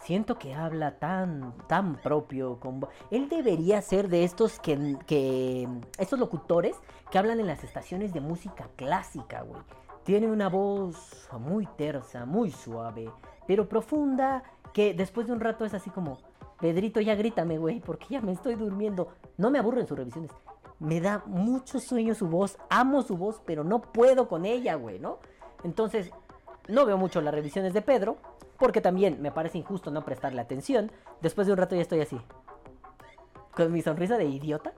Speaker 1: Siento que habla tan, tan propio. Con... Él debería ser de estos que, que. Estos locutores que hablan en las estaciones de música clásica, güey. Tiene una voz muy tersa, muy suave, pero profunda, que después de un rato es así como. Pedrito, ya grítame, güey, porque ya me estoy durmiendo. No me aburren sus revisiones. Me da mucho sueño su voz. Amo su voz, pero no puedo con ella, güey, ¿no? Entonces, no veo mucho las revisiones de Pedro, porque también me parece injusto no prestarle atención. Después de un rato ya estoy así. Con mi sonrisa de idiota.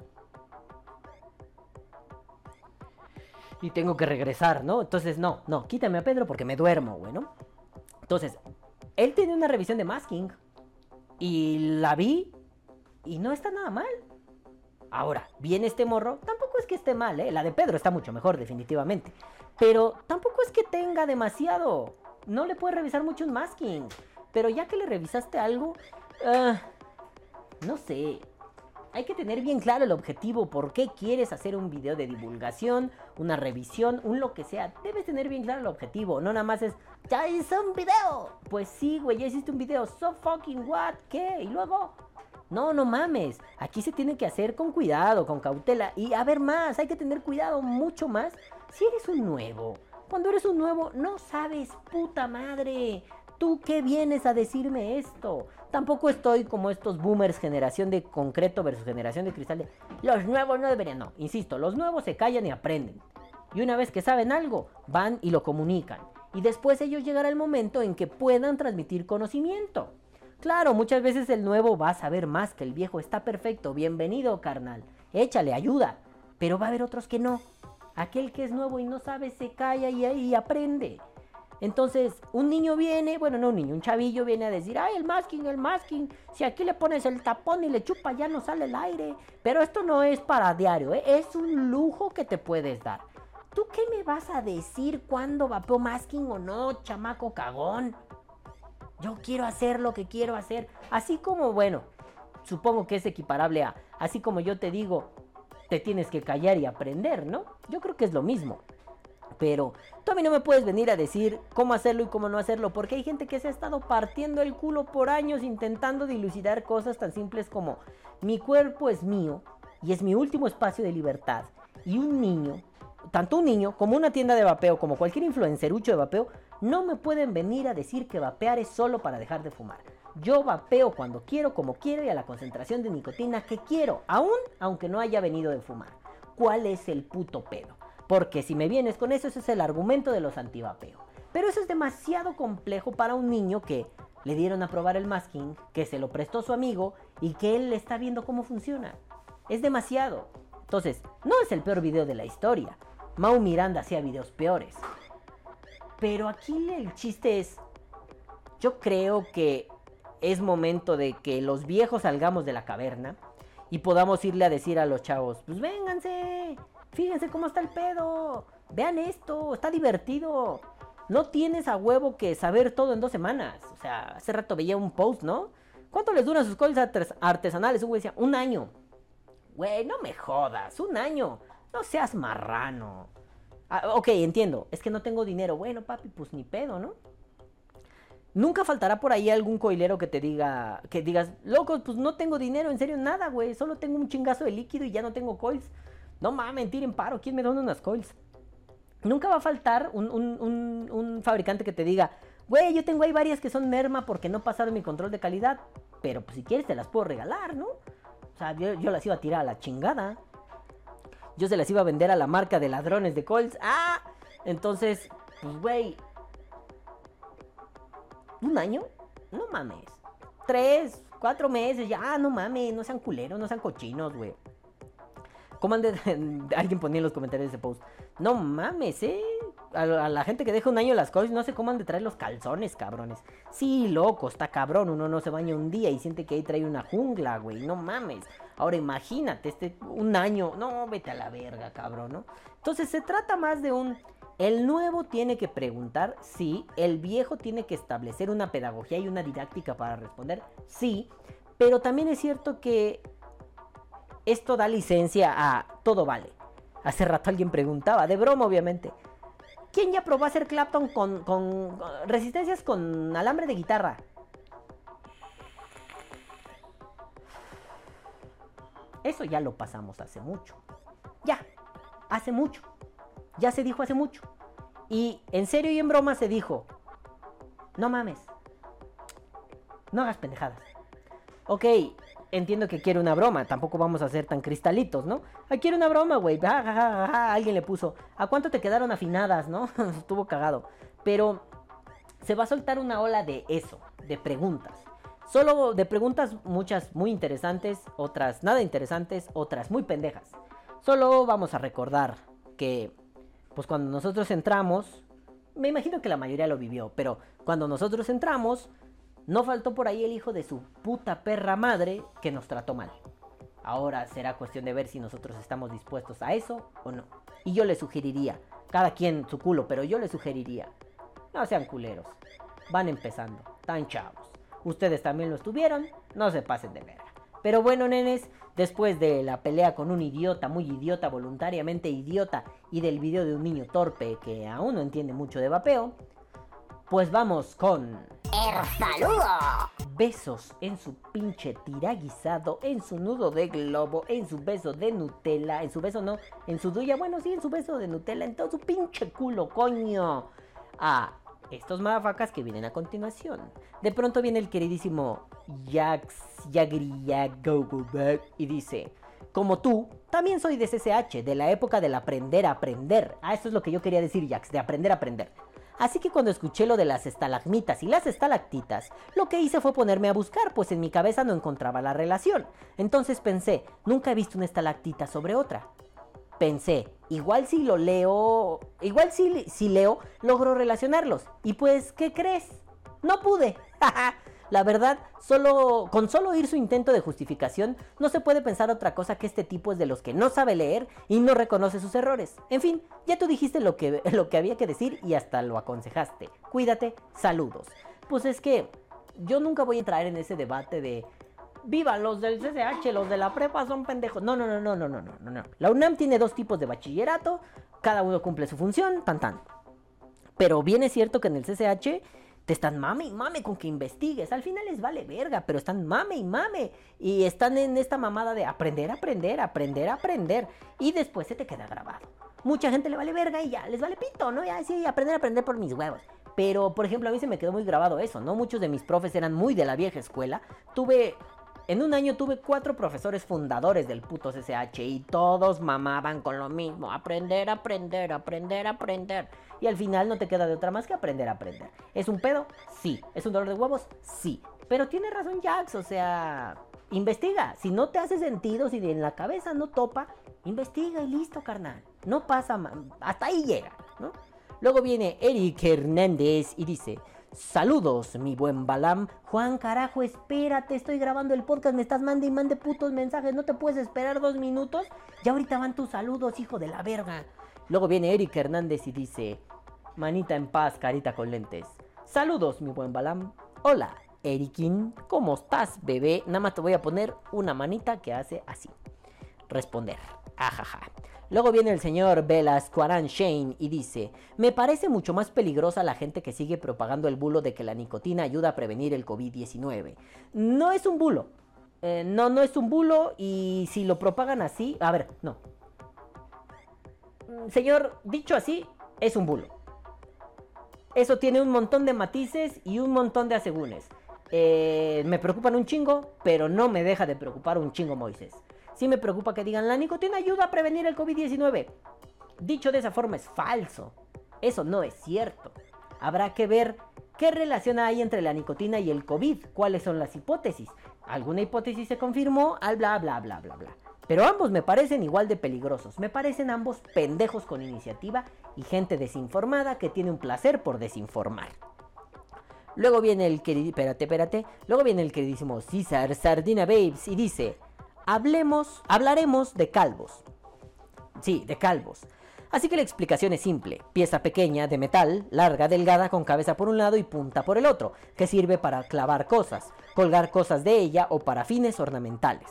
Speaker 1: Y tengo que regresar, ¿no? Entonces, no, no, quítame a Pedro porque me duermo, güey, ¿no? Entonces, él tiene una revisión de Masking. Y la vi y no está nada mal. Ahora, viene este morro, tampoco es que esté mal, ¿eh? La de Pedro está mucho mejor, definitivamente. Pero tampoco es que tenga demasiado. No le puedes revisar mucho un masking. Pero ya que le revisaste algo, ah, no sé. Hay que tener bien claro el objetivo, por qué quieres hacer un video de divulgación, una revisión, un lo que sea. Debes tener bien claro el objetivo, no nada más es, ya hice un video. Pues sí, güey, ya hiciste un video, so fucking what, ¿qué? Y luego, no, no mames. Aquí se tiene que hacer con cuidado, con cautela. Y a ver más, hay que tener cuidado mucho más. Si eres un nuevo, cuando eres un nuevo, no sabes, puta madre. ¿Tú qué vienes a decirme esto? Tampoco estoy como estos boomers, generación de concreto versus generación de cristal. de, los nuevos no deberían. No, insisto, los nuevos se callan y aprenden. Y una vez que saben algo, van y lo comunican. Y después ellos llegará el momento en que puedan transmitir conocimiento. Claro, muchas veces el nuevo va a saber más que el viejo. Está perfecto, bienvenido, carnal. Échale, ayuda. Pero va a haber otros que no. Aquel que es nuevo y no sabe se calla y, y aprende. Entonces, un niño viene, bueno, no un niño, un chavillo viene a decir, ay, el masking, el masking, si aquí le pones el tapón y le chupa ya no sale el aire. Pero esto no es para diario, ¿eh? es un lujo que te puedes dar. ¿Tú qué me vas a decir cuándo vapeo masking o no, chamaco cagón? Yo quiero hacer lo que quiero hacer. Así como, bueno, supongo que es equiparable a, así como yo te digo, te tienes que callar y aprender, ¿no? Yo creo que es lo mismo. Pero tú a mí no me puedes venir a decir cómo hacerlo y cómo no hacerlo, porque hay gente que se ha estado partiendo el culo por años intentando dilucidar cosas tan simples como mi cuerpo es mío y es mi último espacio de libertad. Y un niño, tanto un niño como una tienda de vapeo, como cualquier influencerucho de vapeo, no me pueden venir a decir que vapear es solo para dejar de fumar. Yo vapeo cuando quiero, como quiero y a la concentración de nicotina que quiero, aún aunque no haya venido de fumar. ¿Cuál es el puto pedo? Porque si me vienes con eso, ese es el argumento de los antivapeo. Pero eso es demasiado complejo para un niño que le dieron a probar el masking, que se lo prestó su amigo y que él está viendo cómo funciona. Es demasiado. Entonces, no es el peor video de la historia. Mau Miranda hacía videos peores. Pero aquí el chiste es, yo creo que es momento de que los viejos salgamos de la caverna y podamos irle a decir a los chavos, pues vénganse, fíjense cómo está el pedo, vean esto, está divertido. No tienes a huevo que saber todo en dos semanas. O sea, hace rato veía un post, ¿no? ¿Cuánto les duran sus coils artes- artesanales? Un güey decía, un año. Güey, no me jodas, un año. No seas marrano. Ah, ok, entiendo. Es que no tengo dinero. Bueno, papi, pues ni pedo, ¿no? Nunca faltará por ahí algún coilero que te diga, que digas, loco, pues no tengo dinero, en serio, nada, güey. Solo tengo un chingazo de líquido y ya no tengo coils. No mames, tiren paro, ¿quién me da unas coils? Nunca va a faltar un, fabricante que te diga, güey, yo tengo ahí varias que son merma porque no pasaron mi control de calidad. Pero pues si quieres te las puedo regalar, ¿no? O sea, yo, yo las iba a tirar a la chingada. Yo se las iba a vender a la marca de ladrones de Colts. ¡Ah! Entonces, pues, güey. ¿Un año? No mames. Tres, cuatro meses, ya, no mames. No sean culeros, no sean cochinos, güey. ¿Cómo han de- Alguien ponía en los comentarios ese post. No mames, eh. A, la- gente que deja un año las cosas, no sé cómo han de traer los calzones, cabrones. Sí, loco, está cabrón. Uno no se baña un día y siente que ahí trae una jungla, güey. No mames. Ahora imagínate, este, un año. No, vete a la verga, cabrón, ¿no? Entonces se trata más de un. El nuevo tiene que preguntar, sí. El viejo tiene que establecer una pedagogía y una didáctica para responder, sí. Pero también es cierto que esto da licencia a todo vale. Hace rato alguien preguntaba, de broma obviamente. ¿Quién ya probó hacer Clapton con, con resistencias con alambre de guitarra? Eso ya lo pasamos hace mucho. Ya, hace mucho. Ya se dijo hace mucho. Y en serio y en broma se dijo, no mames, no hagas pendejadas. Ok, entiendo que quiere una broma, tampoco vamos a ser tan cristalitos, ¿no? Ah, quiere una broma, güey. Alguien le puso, ¿a cuánto te quedaron afinadas, no? Estuvo cagado. Pero se va a soltar una ola de eso, de preguntas. Solo de preguntas muchas muy interesantes, otras nada interesantes, otras muy pendejas. Solo vamos a recordar que, pues cuando nosotros entramos, me imagino que la mayoría lo vivió, pero cuando nosotros entramos, no faltó por ahí el hijo de su puta perra madre que nos trató mal. Ahora será cuestión de ver si nosotros estamos dispuestos a eso o no. Y yo le sugeriría, cada quien su culo, pero yo le sugeriría, no sean culeros. Van empezando, tan chavos. Ustedes también lo estuvieron, no se pasen de verga. Pero bueno, nenes, después de la pelea con un idiota, muy idiota, voluntariamente idiota, y del video de un niño torpe que aún no entiende mucho de vapeo, pues vamos con...
Speaker 3: El saludo.
Speaker 1: Besos en su pinche tiraguisado, en su nudo de globo, en su beso de Nutella, en su beso no, en su duya, bueno, sí, en su beso de Nutella, en todo su pinche culo, coño. A estos madafacas que vienen a continuación. De pronto viene el queridísimo Jax Yagriyagogoberg y dice, como tú, también soy de CCH, de la época del aprender a aprender. Ah, eso es lo que yo quería decir, Jax, de aprender a aprender. Así que cuando escuché lo de las estalagmitas y las estalactitas, lo que hice fue ponerme a buscar, pues en mi cabeza no encontraba la relación. Entonces pensé, nunca he visto una estalactita sobre otra. Pensé, igual si lo leo, igual si, si leo, logro relacionarlos. Y pues, ¿qué crees? No pude. La verdad, solo con solo oír su intento de justificación, no se puede pensar otra cosa que este tipo es de los que no sabe leer y no reconoce sus errores. En fin, ya tú dijiste lo que, lo que había que decir y hasta lo aconsejaste. Cuídate, saludos. Pues es que yo nunca voy a entrar en ese debate de viva los del CCH, los de la prepa son pendejos. No, no, no, no, no, no, no, no. La UNAM tiene dos tipos de bachillerato, cada uno cumple su función, tan tan. Pero bien es cierto que en el CCH te están mame y mame con que investigues. Al final les vale verga, pero están mame y mame. Y están en esta mamada de aprender, aprender, aprender, aprender. Y después se te queda grabado. Mucha gente le vale verga y ya les vale pito, ¿no? Ya sí, aprender, aprender por mis huevos. Pero, por ejemplo, a mí se me quedó muy grabado eso, ¿no? Muchos de mis profes eran muy de la vieja escuela. Tuve en un año tuve cuatro profesores fundadores del puto CCH y todos mamaban con lo mismo. Aprender, aprender, aprender, aprender. Y al final no te queda de otra más que aprender, aprender. ¿Es un pedo? Sí. ¿Es un dolor de huevos? Sí. Pero tiene razón Jax, o sea, investiga. Si no te hace sentido, si en la cabeza no topa, investiga y listo, carnal. No pasa, hasta ahí llega, ¿no? Luego viene Eric Hernández y dice, Saludos, mi buen Balam. Juan, carajo, espérate, estoy grabando el podcast, me estás mandando y mande putos mensajes, ¿no te puedes esperar dos minutos? Ya ahorita van tus saludos, hijo de la verga. Luego viene Eric Hernández y dice, manita en paz, carita con lentes. Saludos, mi buen Balam. Hola, Erikin, ¿cómo estás, bebé? Nada más te voy a poner una manita que hace así. Responder. Ajaja. Luego viene el señor Velasquaran Shane y dice, me parece mucho más peligrosa la gente que sigue propagando el bulo de que la nicotina ayuda a prevenir el COVID-19. No es un bulo. Eh, no, no es un bulo y si lo propagan así, a ver, no. Mm, señor, dicho así, es un bulo. Eso tiene un montón de matices y un montón de asegúnes. Eh, me preocupan un chingo, pero no me deja de preocupar un chingo Moisés sí me preocupa que digan la nicotina ayuda a prevenir el COVID-19. Dicho de esa forma es falso. Eso no es cierto. Habrá que ver qué relación hay entre la nicotina y el COVID, cuáles son las hipótesis. Alguna hipótesis se confirmó, al bla bla bla bla bla. Pero ambos me parecen igual de peligrosos. Me parecen ambos pendejos con iniciativa y gente desinformada que tiene un placer por desinformar. Luego viene el espérate, espérate. Luego viene el queridísimo César Sardina Babes y dice, hablemos, hablaremos de calvos. Sí, de calvos. Así que la explicación es simple. Pieza pequeña de metal, larga, delgada, con cabeza por un lado y punta por el otro, que sirve para clavar cosas, colgar cosas de ella o para fines ornamentales.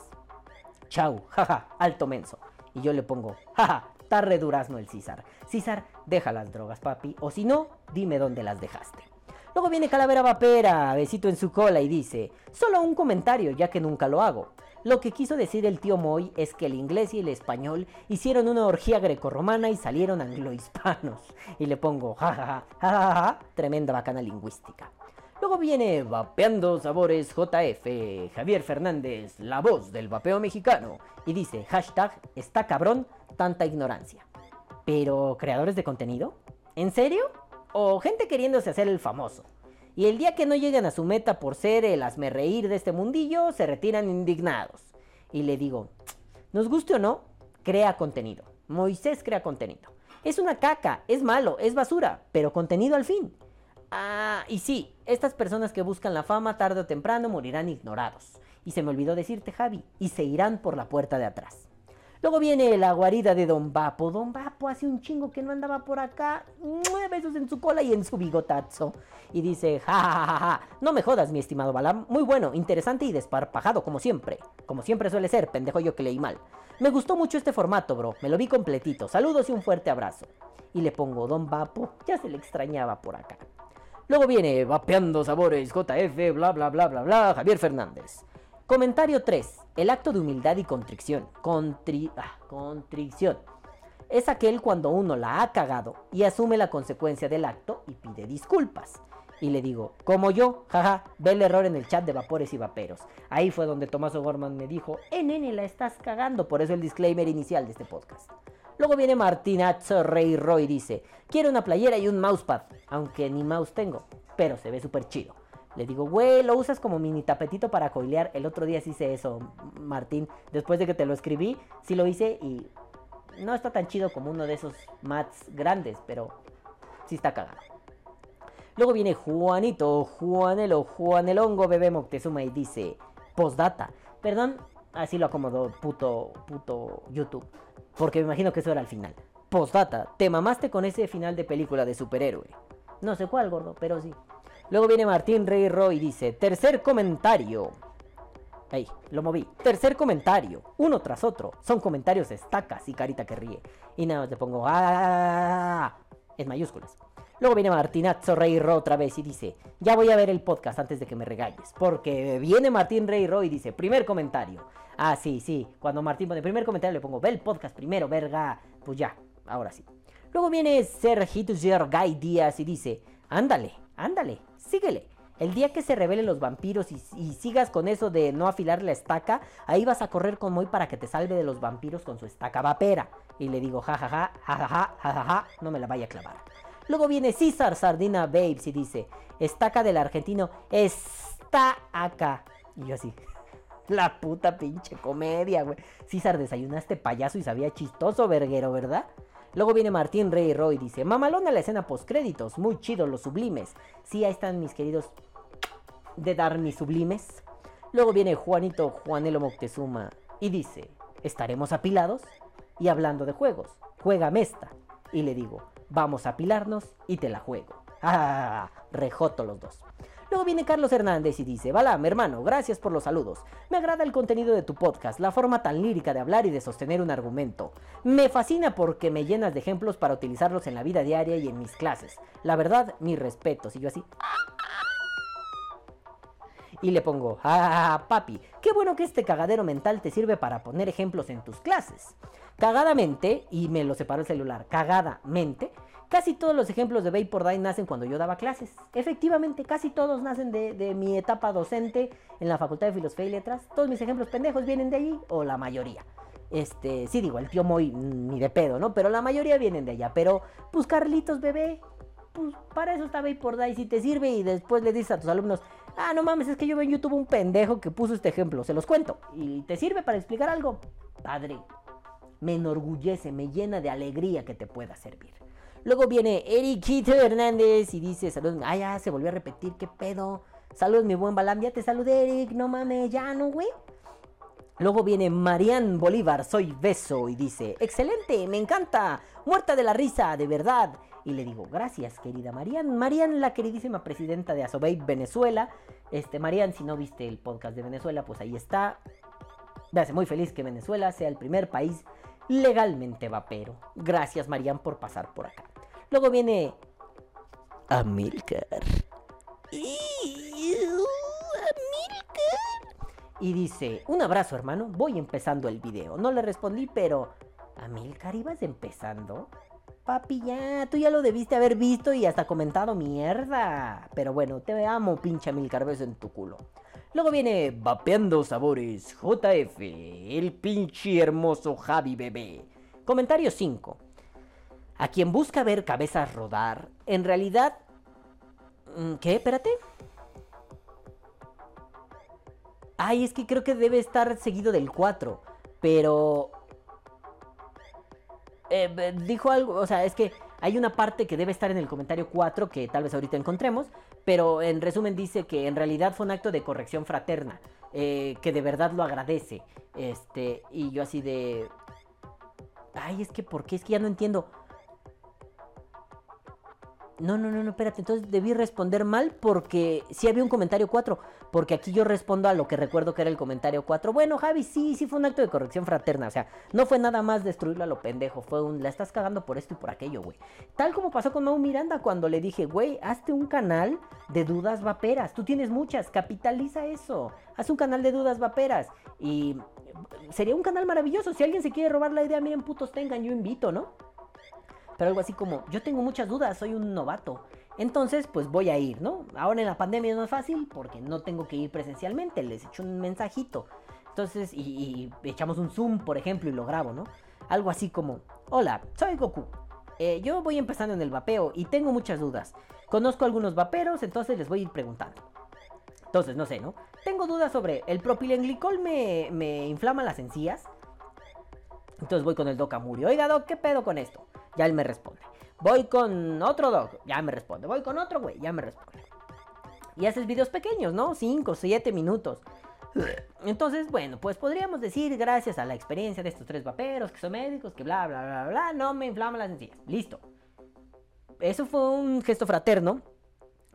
Speaker 1: Chau, jaja, alto menso. Y yo le pongo, jaja, tarre durazno el César. César, deja las drogas, papi, o si no, dime dónde las dejaste. Luego viene Calavera Vapera, besito en su cola y dice, solo un comentario ya que nunca lo hago. Lo que quiso decir el tío Moy es que el inglés y el español hicieron una orgía grecorromana y salieron anglohispanos. Y le pongo, jajaja, jajaja, tremenda bacana lingüística. Luego viene Vapeando Sabores JF, Javier Fernández, la voz del vapeo mexicano. Y dice, hashtag, está cabrón, tanta ignorancia. Pero, ¿creadores de contenido? ¿En serio? ¿O gente queriéndose hacer el famoso? Y el día que no lleguen a su meta por ser el reír de este mundillo, se retiran indignados. Y le digo, nos guste o no, crea contenido. Moisés crea contenido. Es una caca, es malo, es basura, pero contenido al fin. Ah, y sí, estas personas que buscan la fama tarde o temprano morirán ignorados. Y se me olvidó decirte, Javi, y se irán por la puerta de atrás. Luego viene la guarida de Don Vapo. Don Vapo hace un chingo que no andaba por acá. Nueve besos en su cola y en su bigotazo. Y dice, ja, ja, ja, ja, no me jodas, mi estimado Balam. Muy bueno, interesante y desparpajado, como siempre. Como siempre suele ser, pendejo yo que leí mal. Me gustó mucho este formato, bro. Me lo vi completito. Saludos y un fuerte abrazo. Y le pongo, Don Vapo, ya se le extrañaba por acá. Luego viene Vapeando Sabores, JF, bla, bla, bla, bla, bla, Javier Fernández. Comentario 3. El acto de humildad y contrición. Contri ah, contrición. Es aquel cuando uno la ha cagado y asume la consecuencia del acto y pide disculpas. Y le digo, como yo, jaja, ve el error en el chat de vapores y vaperos. Ahí fue donde Tomás O'Gorman me dijo, eh nene, la estás cagando. Por eso el disclaimer inicial de este podcast. Luego viene Martinazo Rey Roy y dice, quiero una playera y un mousepad. Aunque ni mouse tengo, pero se ve súper chido. Le digo, güey, lo usas como mini tapetito para coilear. El otro día sí hice eso, Martín. Después de que te lo escribí, sí lo hice y no está tan chido como uno de esos mats grandes, pero sí está cagado. Luego viene Juanito, Juanelo, Juanelongo, bebé Moctezuma y dice, postdata. Perdón, así lo acomodó puto, puto YouTube. Porque me imagino que eso era el final. Postdata, te mamaste con ese final de película de superhéroe. No sé cuál, gordo, pero sí. Luego viene Martín Rey Roy y dice, tercer comentario. Ahí, lo moví. Tercer comentario, uno tras otro. Son comentarios estacas y carita que ríe. Y nada más le pongo ¡Ah! en mayúsculas. Luego viene Martinazo Rey Ro otra vez y dice, ya voy a ver el podcast antes de que me regañes. Porque viene Martín Rey Ro y dice, primer comentario. Ah, sí, sí. Cuando Martín pone primer comentario le pongo, ve el podcast primero, verga. Pues ya, ahora sí. Luego viene Sergito Guy Díaz y dice, ándale, ándale, síguele. El día que se revelen los vampiros y, sigas con eso de no afilar la estaca, ahí vas a correr con Moy para que te salve de los vampiros con su estaca vapera. Y le digo, jajaja, jajaja, jajaja, no me la vaya a clavar. Luego viene César Sardina Babes y dice, estaca del argentino está acá. Y yo así, la puta pinche comedia, güey. César, desayunaste payaso y sabía chistoso, verguero, ¿verdad? Luego viene Martín Rey Roy dice, mamalona la escena postcréditos, muy chido los sublimes. Sí, ahí están mis queridos de dar mis sublimes. Luego viene Juanito Juanelo Moctezuma y dice, ¿estaremos apilados? Y hablando de juegos, juega esta. Y le digo, vamos a apilarnos y te la juego. ¡Ah! Rejoto los dos. Luego viene Carlos Hernández y dice, Balam, hermano, gracias por los saludos. Me agrada el contenido de tu podcast, la forma tan lírica de hablar y de sostener un argumento. Me fascina porque me llenas de ejemplos para utilizarlos en la vida diaria y en mis clases. La verdad, mi respeto. Y yo así... Y le pongo, ah, papi, qué bueno que este cagadero mental te sirve para poner ejemplos en tus clases. Cagadamente, y me lo separó el celular, cagadamente, casi todos los ejemplos de Vapor Die nacen cuando yo daba clases. Efectivamente, casi todos nacen de, mi etapa docente en la Facultad de Filosofía y Letras. Todos mis ejemplos pendejos vienen de allí, o la mayoría. Este, sí digo, el tío Moy ni de pedo, ¿no? Pero la mayoría vienen de allá. Pero, pues Carlitos, bebé, pues para eso está Vapor Die. Si te sirve y después le dices a tus alumnos, ah, no mames, es que yo veo en YouTube un pendejo que puso este ejemplo, se los cuento. Y te sirve para explicar algo, padre me enorgullece, me llena de alegría que te pueda servir. Luego viene Eriquito Hernández y dice, saludos, ah, ya se volvió a repetir, qué pedo. Saludos, mi buen Balam, ya te saludé, Eric, no mames, ya no, güey. Luego viene Marian Bolívar, soy beso, y dice, excelente, me encanta, muerta de la risa, de verdad. Y le digo, gracias, querida Marian. Marian, la queridísima presidenta de Asobey Venezuela. Este, Marian, si no viste el podcast de Venezuela, pues ahí está. Me hace muy feliz que Venezuela sea el primer país legalmente vapero. Gracias, Marian, por pasar por acá. Luego viene Amilcar. Y dice, un abrazo hermano, voy empezando el video. No le respondí, pero... Amilcar, ¿ibas empezando? Papi, ya, tú ya lo debiste haber visto y hasta comentado mierda. Pero bueno, te amo, pinche Amilcar, beso en tu culo. Luego viene Vapeando Sabores JF, el pinche hermoso Javi Bebé. Comentario 5. A quien busca ver cabezas rodar, en realidad... mm, ¿Qué? Espérate. Ay, es que creo que debe estar seguido del 4. Pero... eh, dijo algo, o sea, es que hay una parte que debe estar en el comentario 4 que tal vez ahorita encontremos, pero en resumen dice que en realidad fue un acto de corrección fraterna, eh, que de verdad lo agradece, este, y yo así de... Ay, es que, ¿por qué? Es que ya no entiendo. No, no, no, no, espérate. Entonces debí responder mal porque sí había un comentario 4. Porque aquí yo respondo a lo que recuerdo que era el comentario 4. Bueno, Javi, sí, sí fue un acto de corrección fraterna. O sea, no fue nada más destruirlo a lo pendejo. Fue un, la estás cagando por esto y por aquello, güey. Tal como pasó con Mau Miranda cuando le dije, güey, hazte un canal de dudas vaperas. Tú tienes muchas, capitaliza eso. Haz un canal de dudas vaperas. Y sería un canal maravilloso. Si alguien se quiere robar la idea, miren, putos tengan, yo invito, ¿no? Pero algo así como, yo tengo muchas dudas, soy un novato. Entonces, pues voy a ir, ¿no? Ahora en la pandemia no es fácil porque no tengo que ir presencialmente, les echo un mensajito. Entonces, y, echamos un Zoom, por ejemplo, y lo grabo, ¿no? Algo así como, hola, soy Goku. Eh, yo voy empezando en el vapeo y tengo muchas dudas. Conozco algunos vaperos, entonces les voy a ir preguntando. Entonces, no sé, ¿no? Tengo dudas sobre el propilenglicol me, me inflama las encías. Entonces voy con el Doc Amuri. Oiga, Doc, ¿qué pedo con esto? Ya él me responde. Voy con otro Doc. Ya me responde. Voy con otro, güey. Ya me responde. Y haces videos pequeños, ¿no? 5, 7 minutos. Entonces, bueno, pues podríamos decir, gracias a la experiencia de estos tres vaperos, que son médicos, que bla, bla, bla, bla, no me inflaman las encías. Listo. Eso fue un gesto fraterno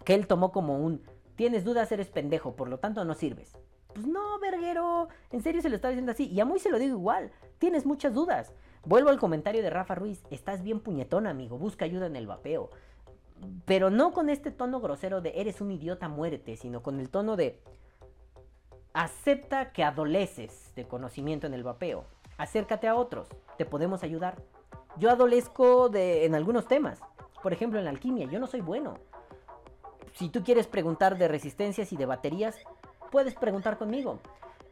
Speaker 1: que él tomó como un, tienes dudas, eres pendejo, por lo tanto no sirves. Pues no, verguero, en serio se lo estaba diciendo así. Y a muy se lo digo igual, tienes muchas dudas. Vuelvo al comentario de Rafa Ruiz, estás bien puñetón, amigo, busca ayuda en el vapeo. Pero no con este tono grosero de eres un idiota, muérete, sino con el tono de acepta que adoleces de conocimiento en el vapeo. Acércate a otros, te podemos ayudar. Yo adolezco de, en algunos temas. Por ejemplo, en la alquimia, yo no soy bueno. Si tú quieres preguntar de resistencias y de baterías, puedes preguntar conmigo.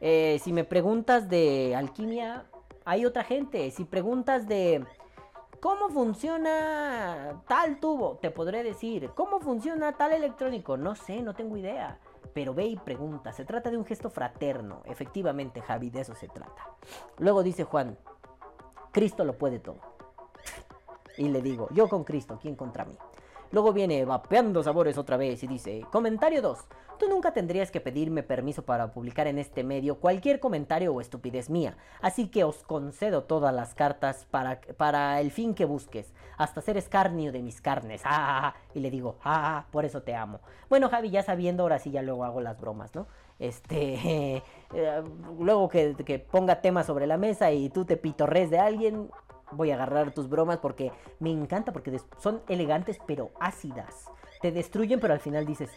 Speaker 1: Eh, si me preguntas de alquimia, hay otra gente. Si preguntas de cómo funciona tal tubo, te podré decir. ¿Cómo funciona tal electrónico? No sé, no tengo idea. Pero ve y pregunta. Se trata de un gesto fraterno. Efectivamente, Javi, de eso se trata. Luego dice Juan, Cristo lo puede todo. Y le digo, yo con Cristo, ¿quién contra mí? Luego viene vapeando sabores otra vez y dice, comentario 2, tú nunca tendrías que pedirme permiso para publicar en este medio cualquier comentario o estupidez mía, así que os concedo todas las cartas para, para el fin que busques, hasta ser escarnio de mis carnes, ah, y le digo, ah, por eso te amo. Bueno, Javi, ya sabiendo, ahora sí ya luego hago las bromas, ¿no? Este, eh, luego que, que ponga temas sobre la mesa y tú te pitorres de alguien, voy a agarrar tus bromas porque me encanta, porque son elegantes pero ácidas. Te destruyen, pero al final dices,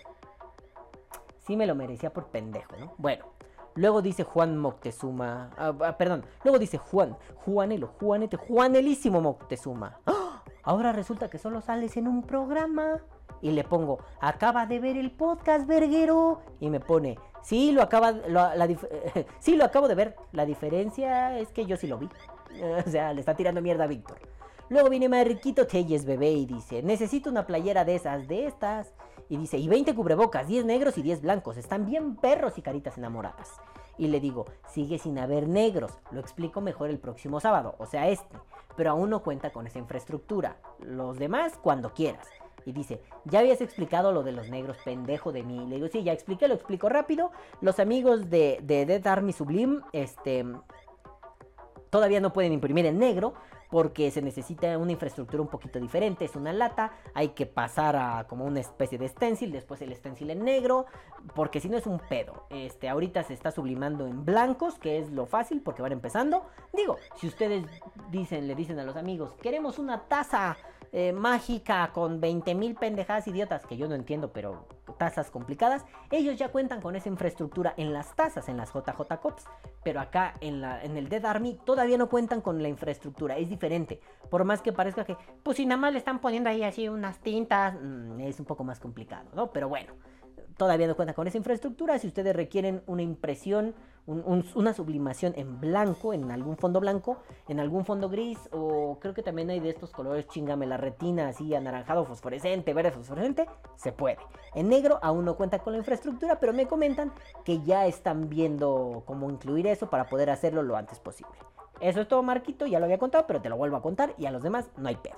Speaker 1: sí me lo merecía por pendejo, ¿no? Bueno, luego dice Juan Moctezuma, ah, ah, perdón, luego dice Juan, Juanelo, Juanete, Juanelísimo Moctezuma. ¡Ah! Ahora resulta que solo sales en un programa. Y le pongo, acaba de ver el podcast, verguero. Y me pone, sí, lo acaba, sí, lo acabo de ver. La diferencia es que yo sí lo vi. O sea, le está tirando mierda a Víctor. Luego viene Marquito Telles, bebé, y dice, necesito una playera de esas, de estas. Y dice, y 20 cubrebocas, 10 negros y 10 blancos. Están bien perros y caritas enamoradas. Y le digo, sigue sin haber negros. Lo explico mejor el próximo sábado, o sea, este. Pero aún no cuenta con esa infraestructura. Los demás, cuando quieras. Y dice, ya habías explicado lo de los negros, pendejo de mí. Le digo, sí, ya expliqué, lo explico rápido. Los amigos de, de Dead Army Sublime, este, todavía no pueden imprimir en negro porque se necesita una infraestructura un poquito diferente. Es una lata, hay que pasar a como una especie de stencil, después el stencil en negro, porque si no es un pedo. Este, ahorita se está sublimando en blancos, que es lo fácil porque van empezando. Digo, si ustedes dicen, le dicen a los amigos, queremos una taza eh, mágica con 20 mil pendejadas idiotas que yo no entiendo, pero tazas complicadas, ellos ya cuentan con esa infraestructura en las tazas, en las JJ Cops, pero acá en, la, en el Dead Army todavía no cuentan con la infraestructura, es diferente. Por más que parezca que, pues si nada más le están poniendo ahí así unas tintas, mm, es un poco más complicado, ¿no? Pero bueno, todavía no cuenta con esa infraestructura. Si ustedes requieren una impresión, una sublimación en blanco, en algún fondo blanco, en algún fondo gris, o creo que también hay de estos colores, chingame la retina, así anaranjado, fosforescente, verde fosforescente, se puede. En negro aún no cuenta con la infraestructura, pero me comentan que ya están viendo cómo incluir eso para poder hacerlo lo antes posible. Eso es todo, Marquito, ya lo había contado, pero te lo vuelvo a contar y a los demás no hay pedo.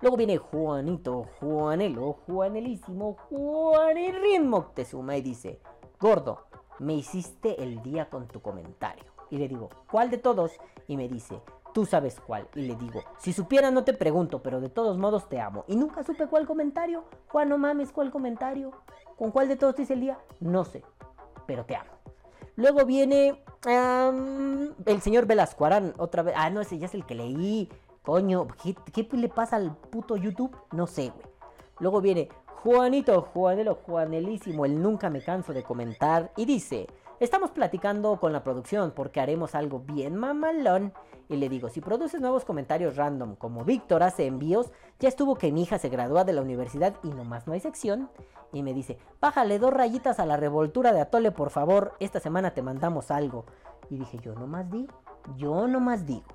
Speaker 1: Luego viene Juanito, Juanelo, Juanelísimo, Juanirrin Moctezuma y dice, gordo, me hiciste el día con tu comentario. Y le digo, ¿cuál de todos? Y me dice, tú sabes cuál. Y le digo, si supiera no te pregunto, pero de todos modos te amo. Y nunca supe cuál comentario. Juan, no mames, ¿cuál comentario? ¿Con cuál de todos te hice el día? No sé, pero te amo. Luego viene el señor Velascuarán, otra vez. Ah, no, ese ya es el que leí. Coño, ¿qué, le pasa al puto YouTube? No sé, güey. Luego viene Juanito, Juanelo, Juanelísimo, el nunca me canso de comentar. Y dice, estamos platicando con la producción porque haremos algo bien mamalón. Y le digo, si produces nuevos comentarios random como Víctor hace envíos, ya estuvo que mi hija se gradúa de la universidad y nomás no hay sección. Y me dice, bájale dos rayitas a la revoltura de Atole por favor, esta semana te mandamos algo. Y dije, yo nomás digo, yo nomás digo.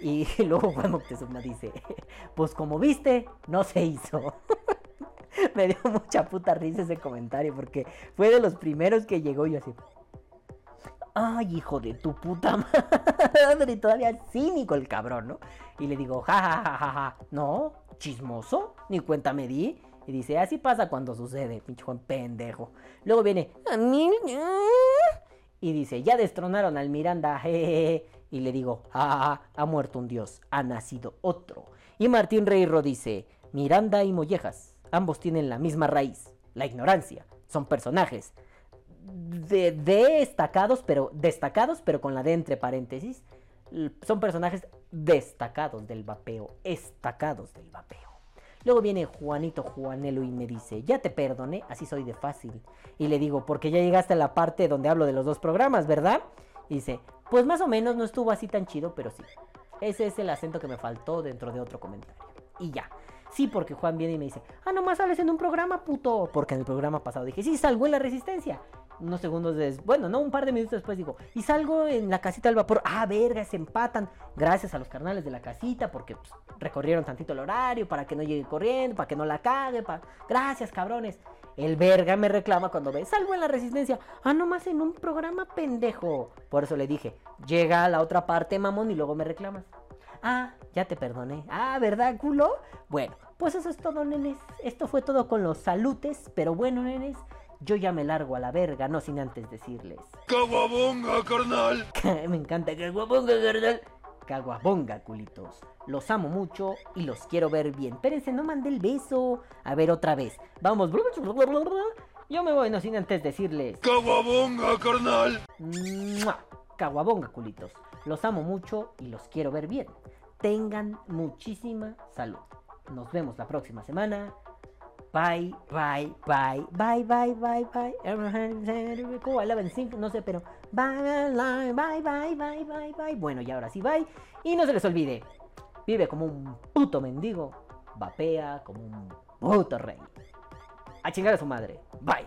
Speaker 1: Y luego Juan Moctezuma dice, pues como viste, no se hizo. Me dio mucha puta risa ese comentario porque fue de los primeros que llegó y así. Ay, hijo de tu puta madre. Y todavía cínico el cabrón, ¿no? Y le digo, ja, ja, ja, ja, ja. No, chismoso, ni cuenta me di. Y dice, así pasa cuando sucede, pinche Juan pendejo. Luego viene, y dice, ya destronaron al Miranda, jejeje. Y le digo, ah, ha muerto un dios, ha nacido otro. Y Martín Reirro dice, Miranda y Mollejas, ambos tienen la misma raíz, la ignorancia. Son personajes de, destacados, pero destacados, pero con la D entre paréntesis. Son personajes destacados del vapeo, estacados del vapeo. Luego viene Juanito Juanelo y me dice, ya te perdoné, así soy de fácil. Y le digo, porque ya llegaste a la parte donde hablo de los dos programas, ¿verdad? Y dice, pues más o menos no estuvo así tan chido, pero sí. Ese es el acento que me faltó dentro de otro comentario. Y ya. Sí, porque Juan viene y me dice, ah, nomás sales en un programa, puto. Porque en el programa pasado dije, sí, salgo en la resistencia. Unos segundos después, bueno, no, un par de minutos después digo, y salgo en la casita del vapor. Ah, verga, se empatan. Gracias a los carnales de la casita, porque pues, recorrieron tantito el horario para que no llegue corriendo, para que no la cague. Para... Gracias, cabrones. El verga me reclama cuando ve, salgo en la resistencia. Ah, nomás en un programa pendejo. Por eso le dije, llega a la otra parte, mamón, y luego me reclamas. Ah, ya te perdoné. Ah, ¿verdad, culo? Bueno, pues eso es todo, nenes. Esto fue todo con los salutes, pero bueno, nenes. Yo ya me largo a la verga, no sin antes decirles.
Speaker 5: ¡Caguabonga, carnal!
Speaker 1: me encanta caguabonga, carnal. Caguabonga, culitos. Los amo mucho y los quiero ver bien. Espérense, no mandé el beso. A ver, otra vez. Vamos. Yo me voy, no sin antes decirles.
Speaker 5: ¡Caguabonga, carnal!
Speaker 1: Caguabonga, culitos. Los amo mucho y los quiero ver bien. Tengan muchísima salud. Nos vemos la próxima semana. Bye, bye, bye, bye, bye, bye, bye. No sé, pero. Bye, bye, bye, bye, bye, bye. Bueno, y ahora sí, bye. Y no se les olvide. Vive como un puto mendigo. Vapea como un puto rey. A chingar a su madre. Bye.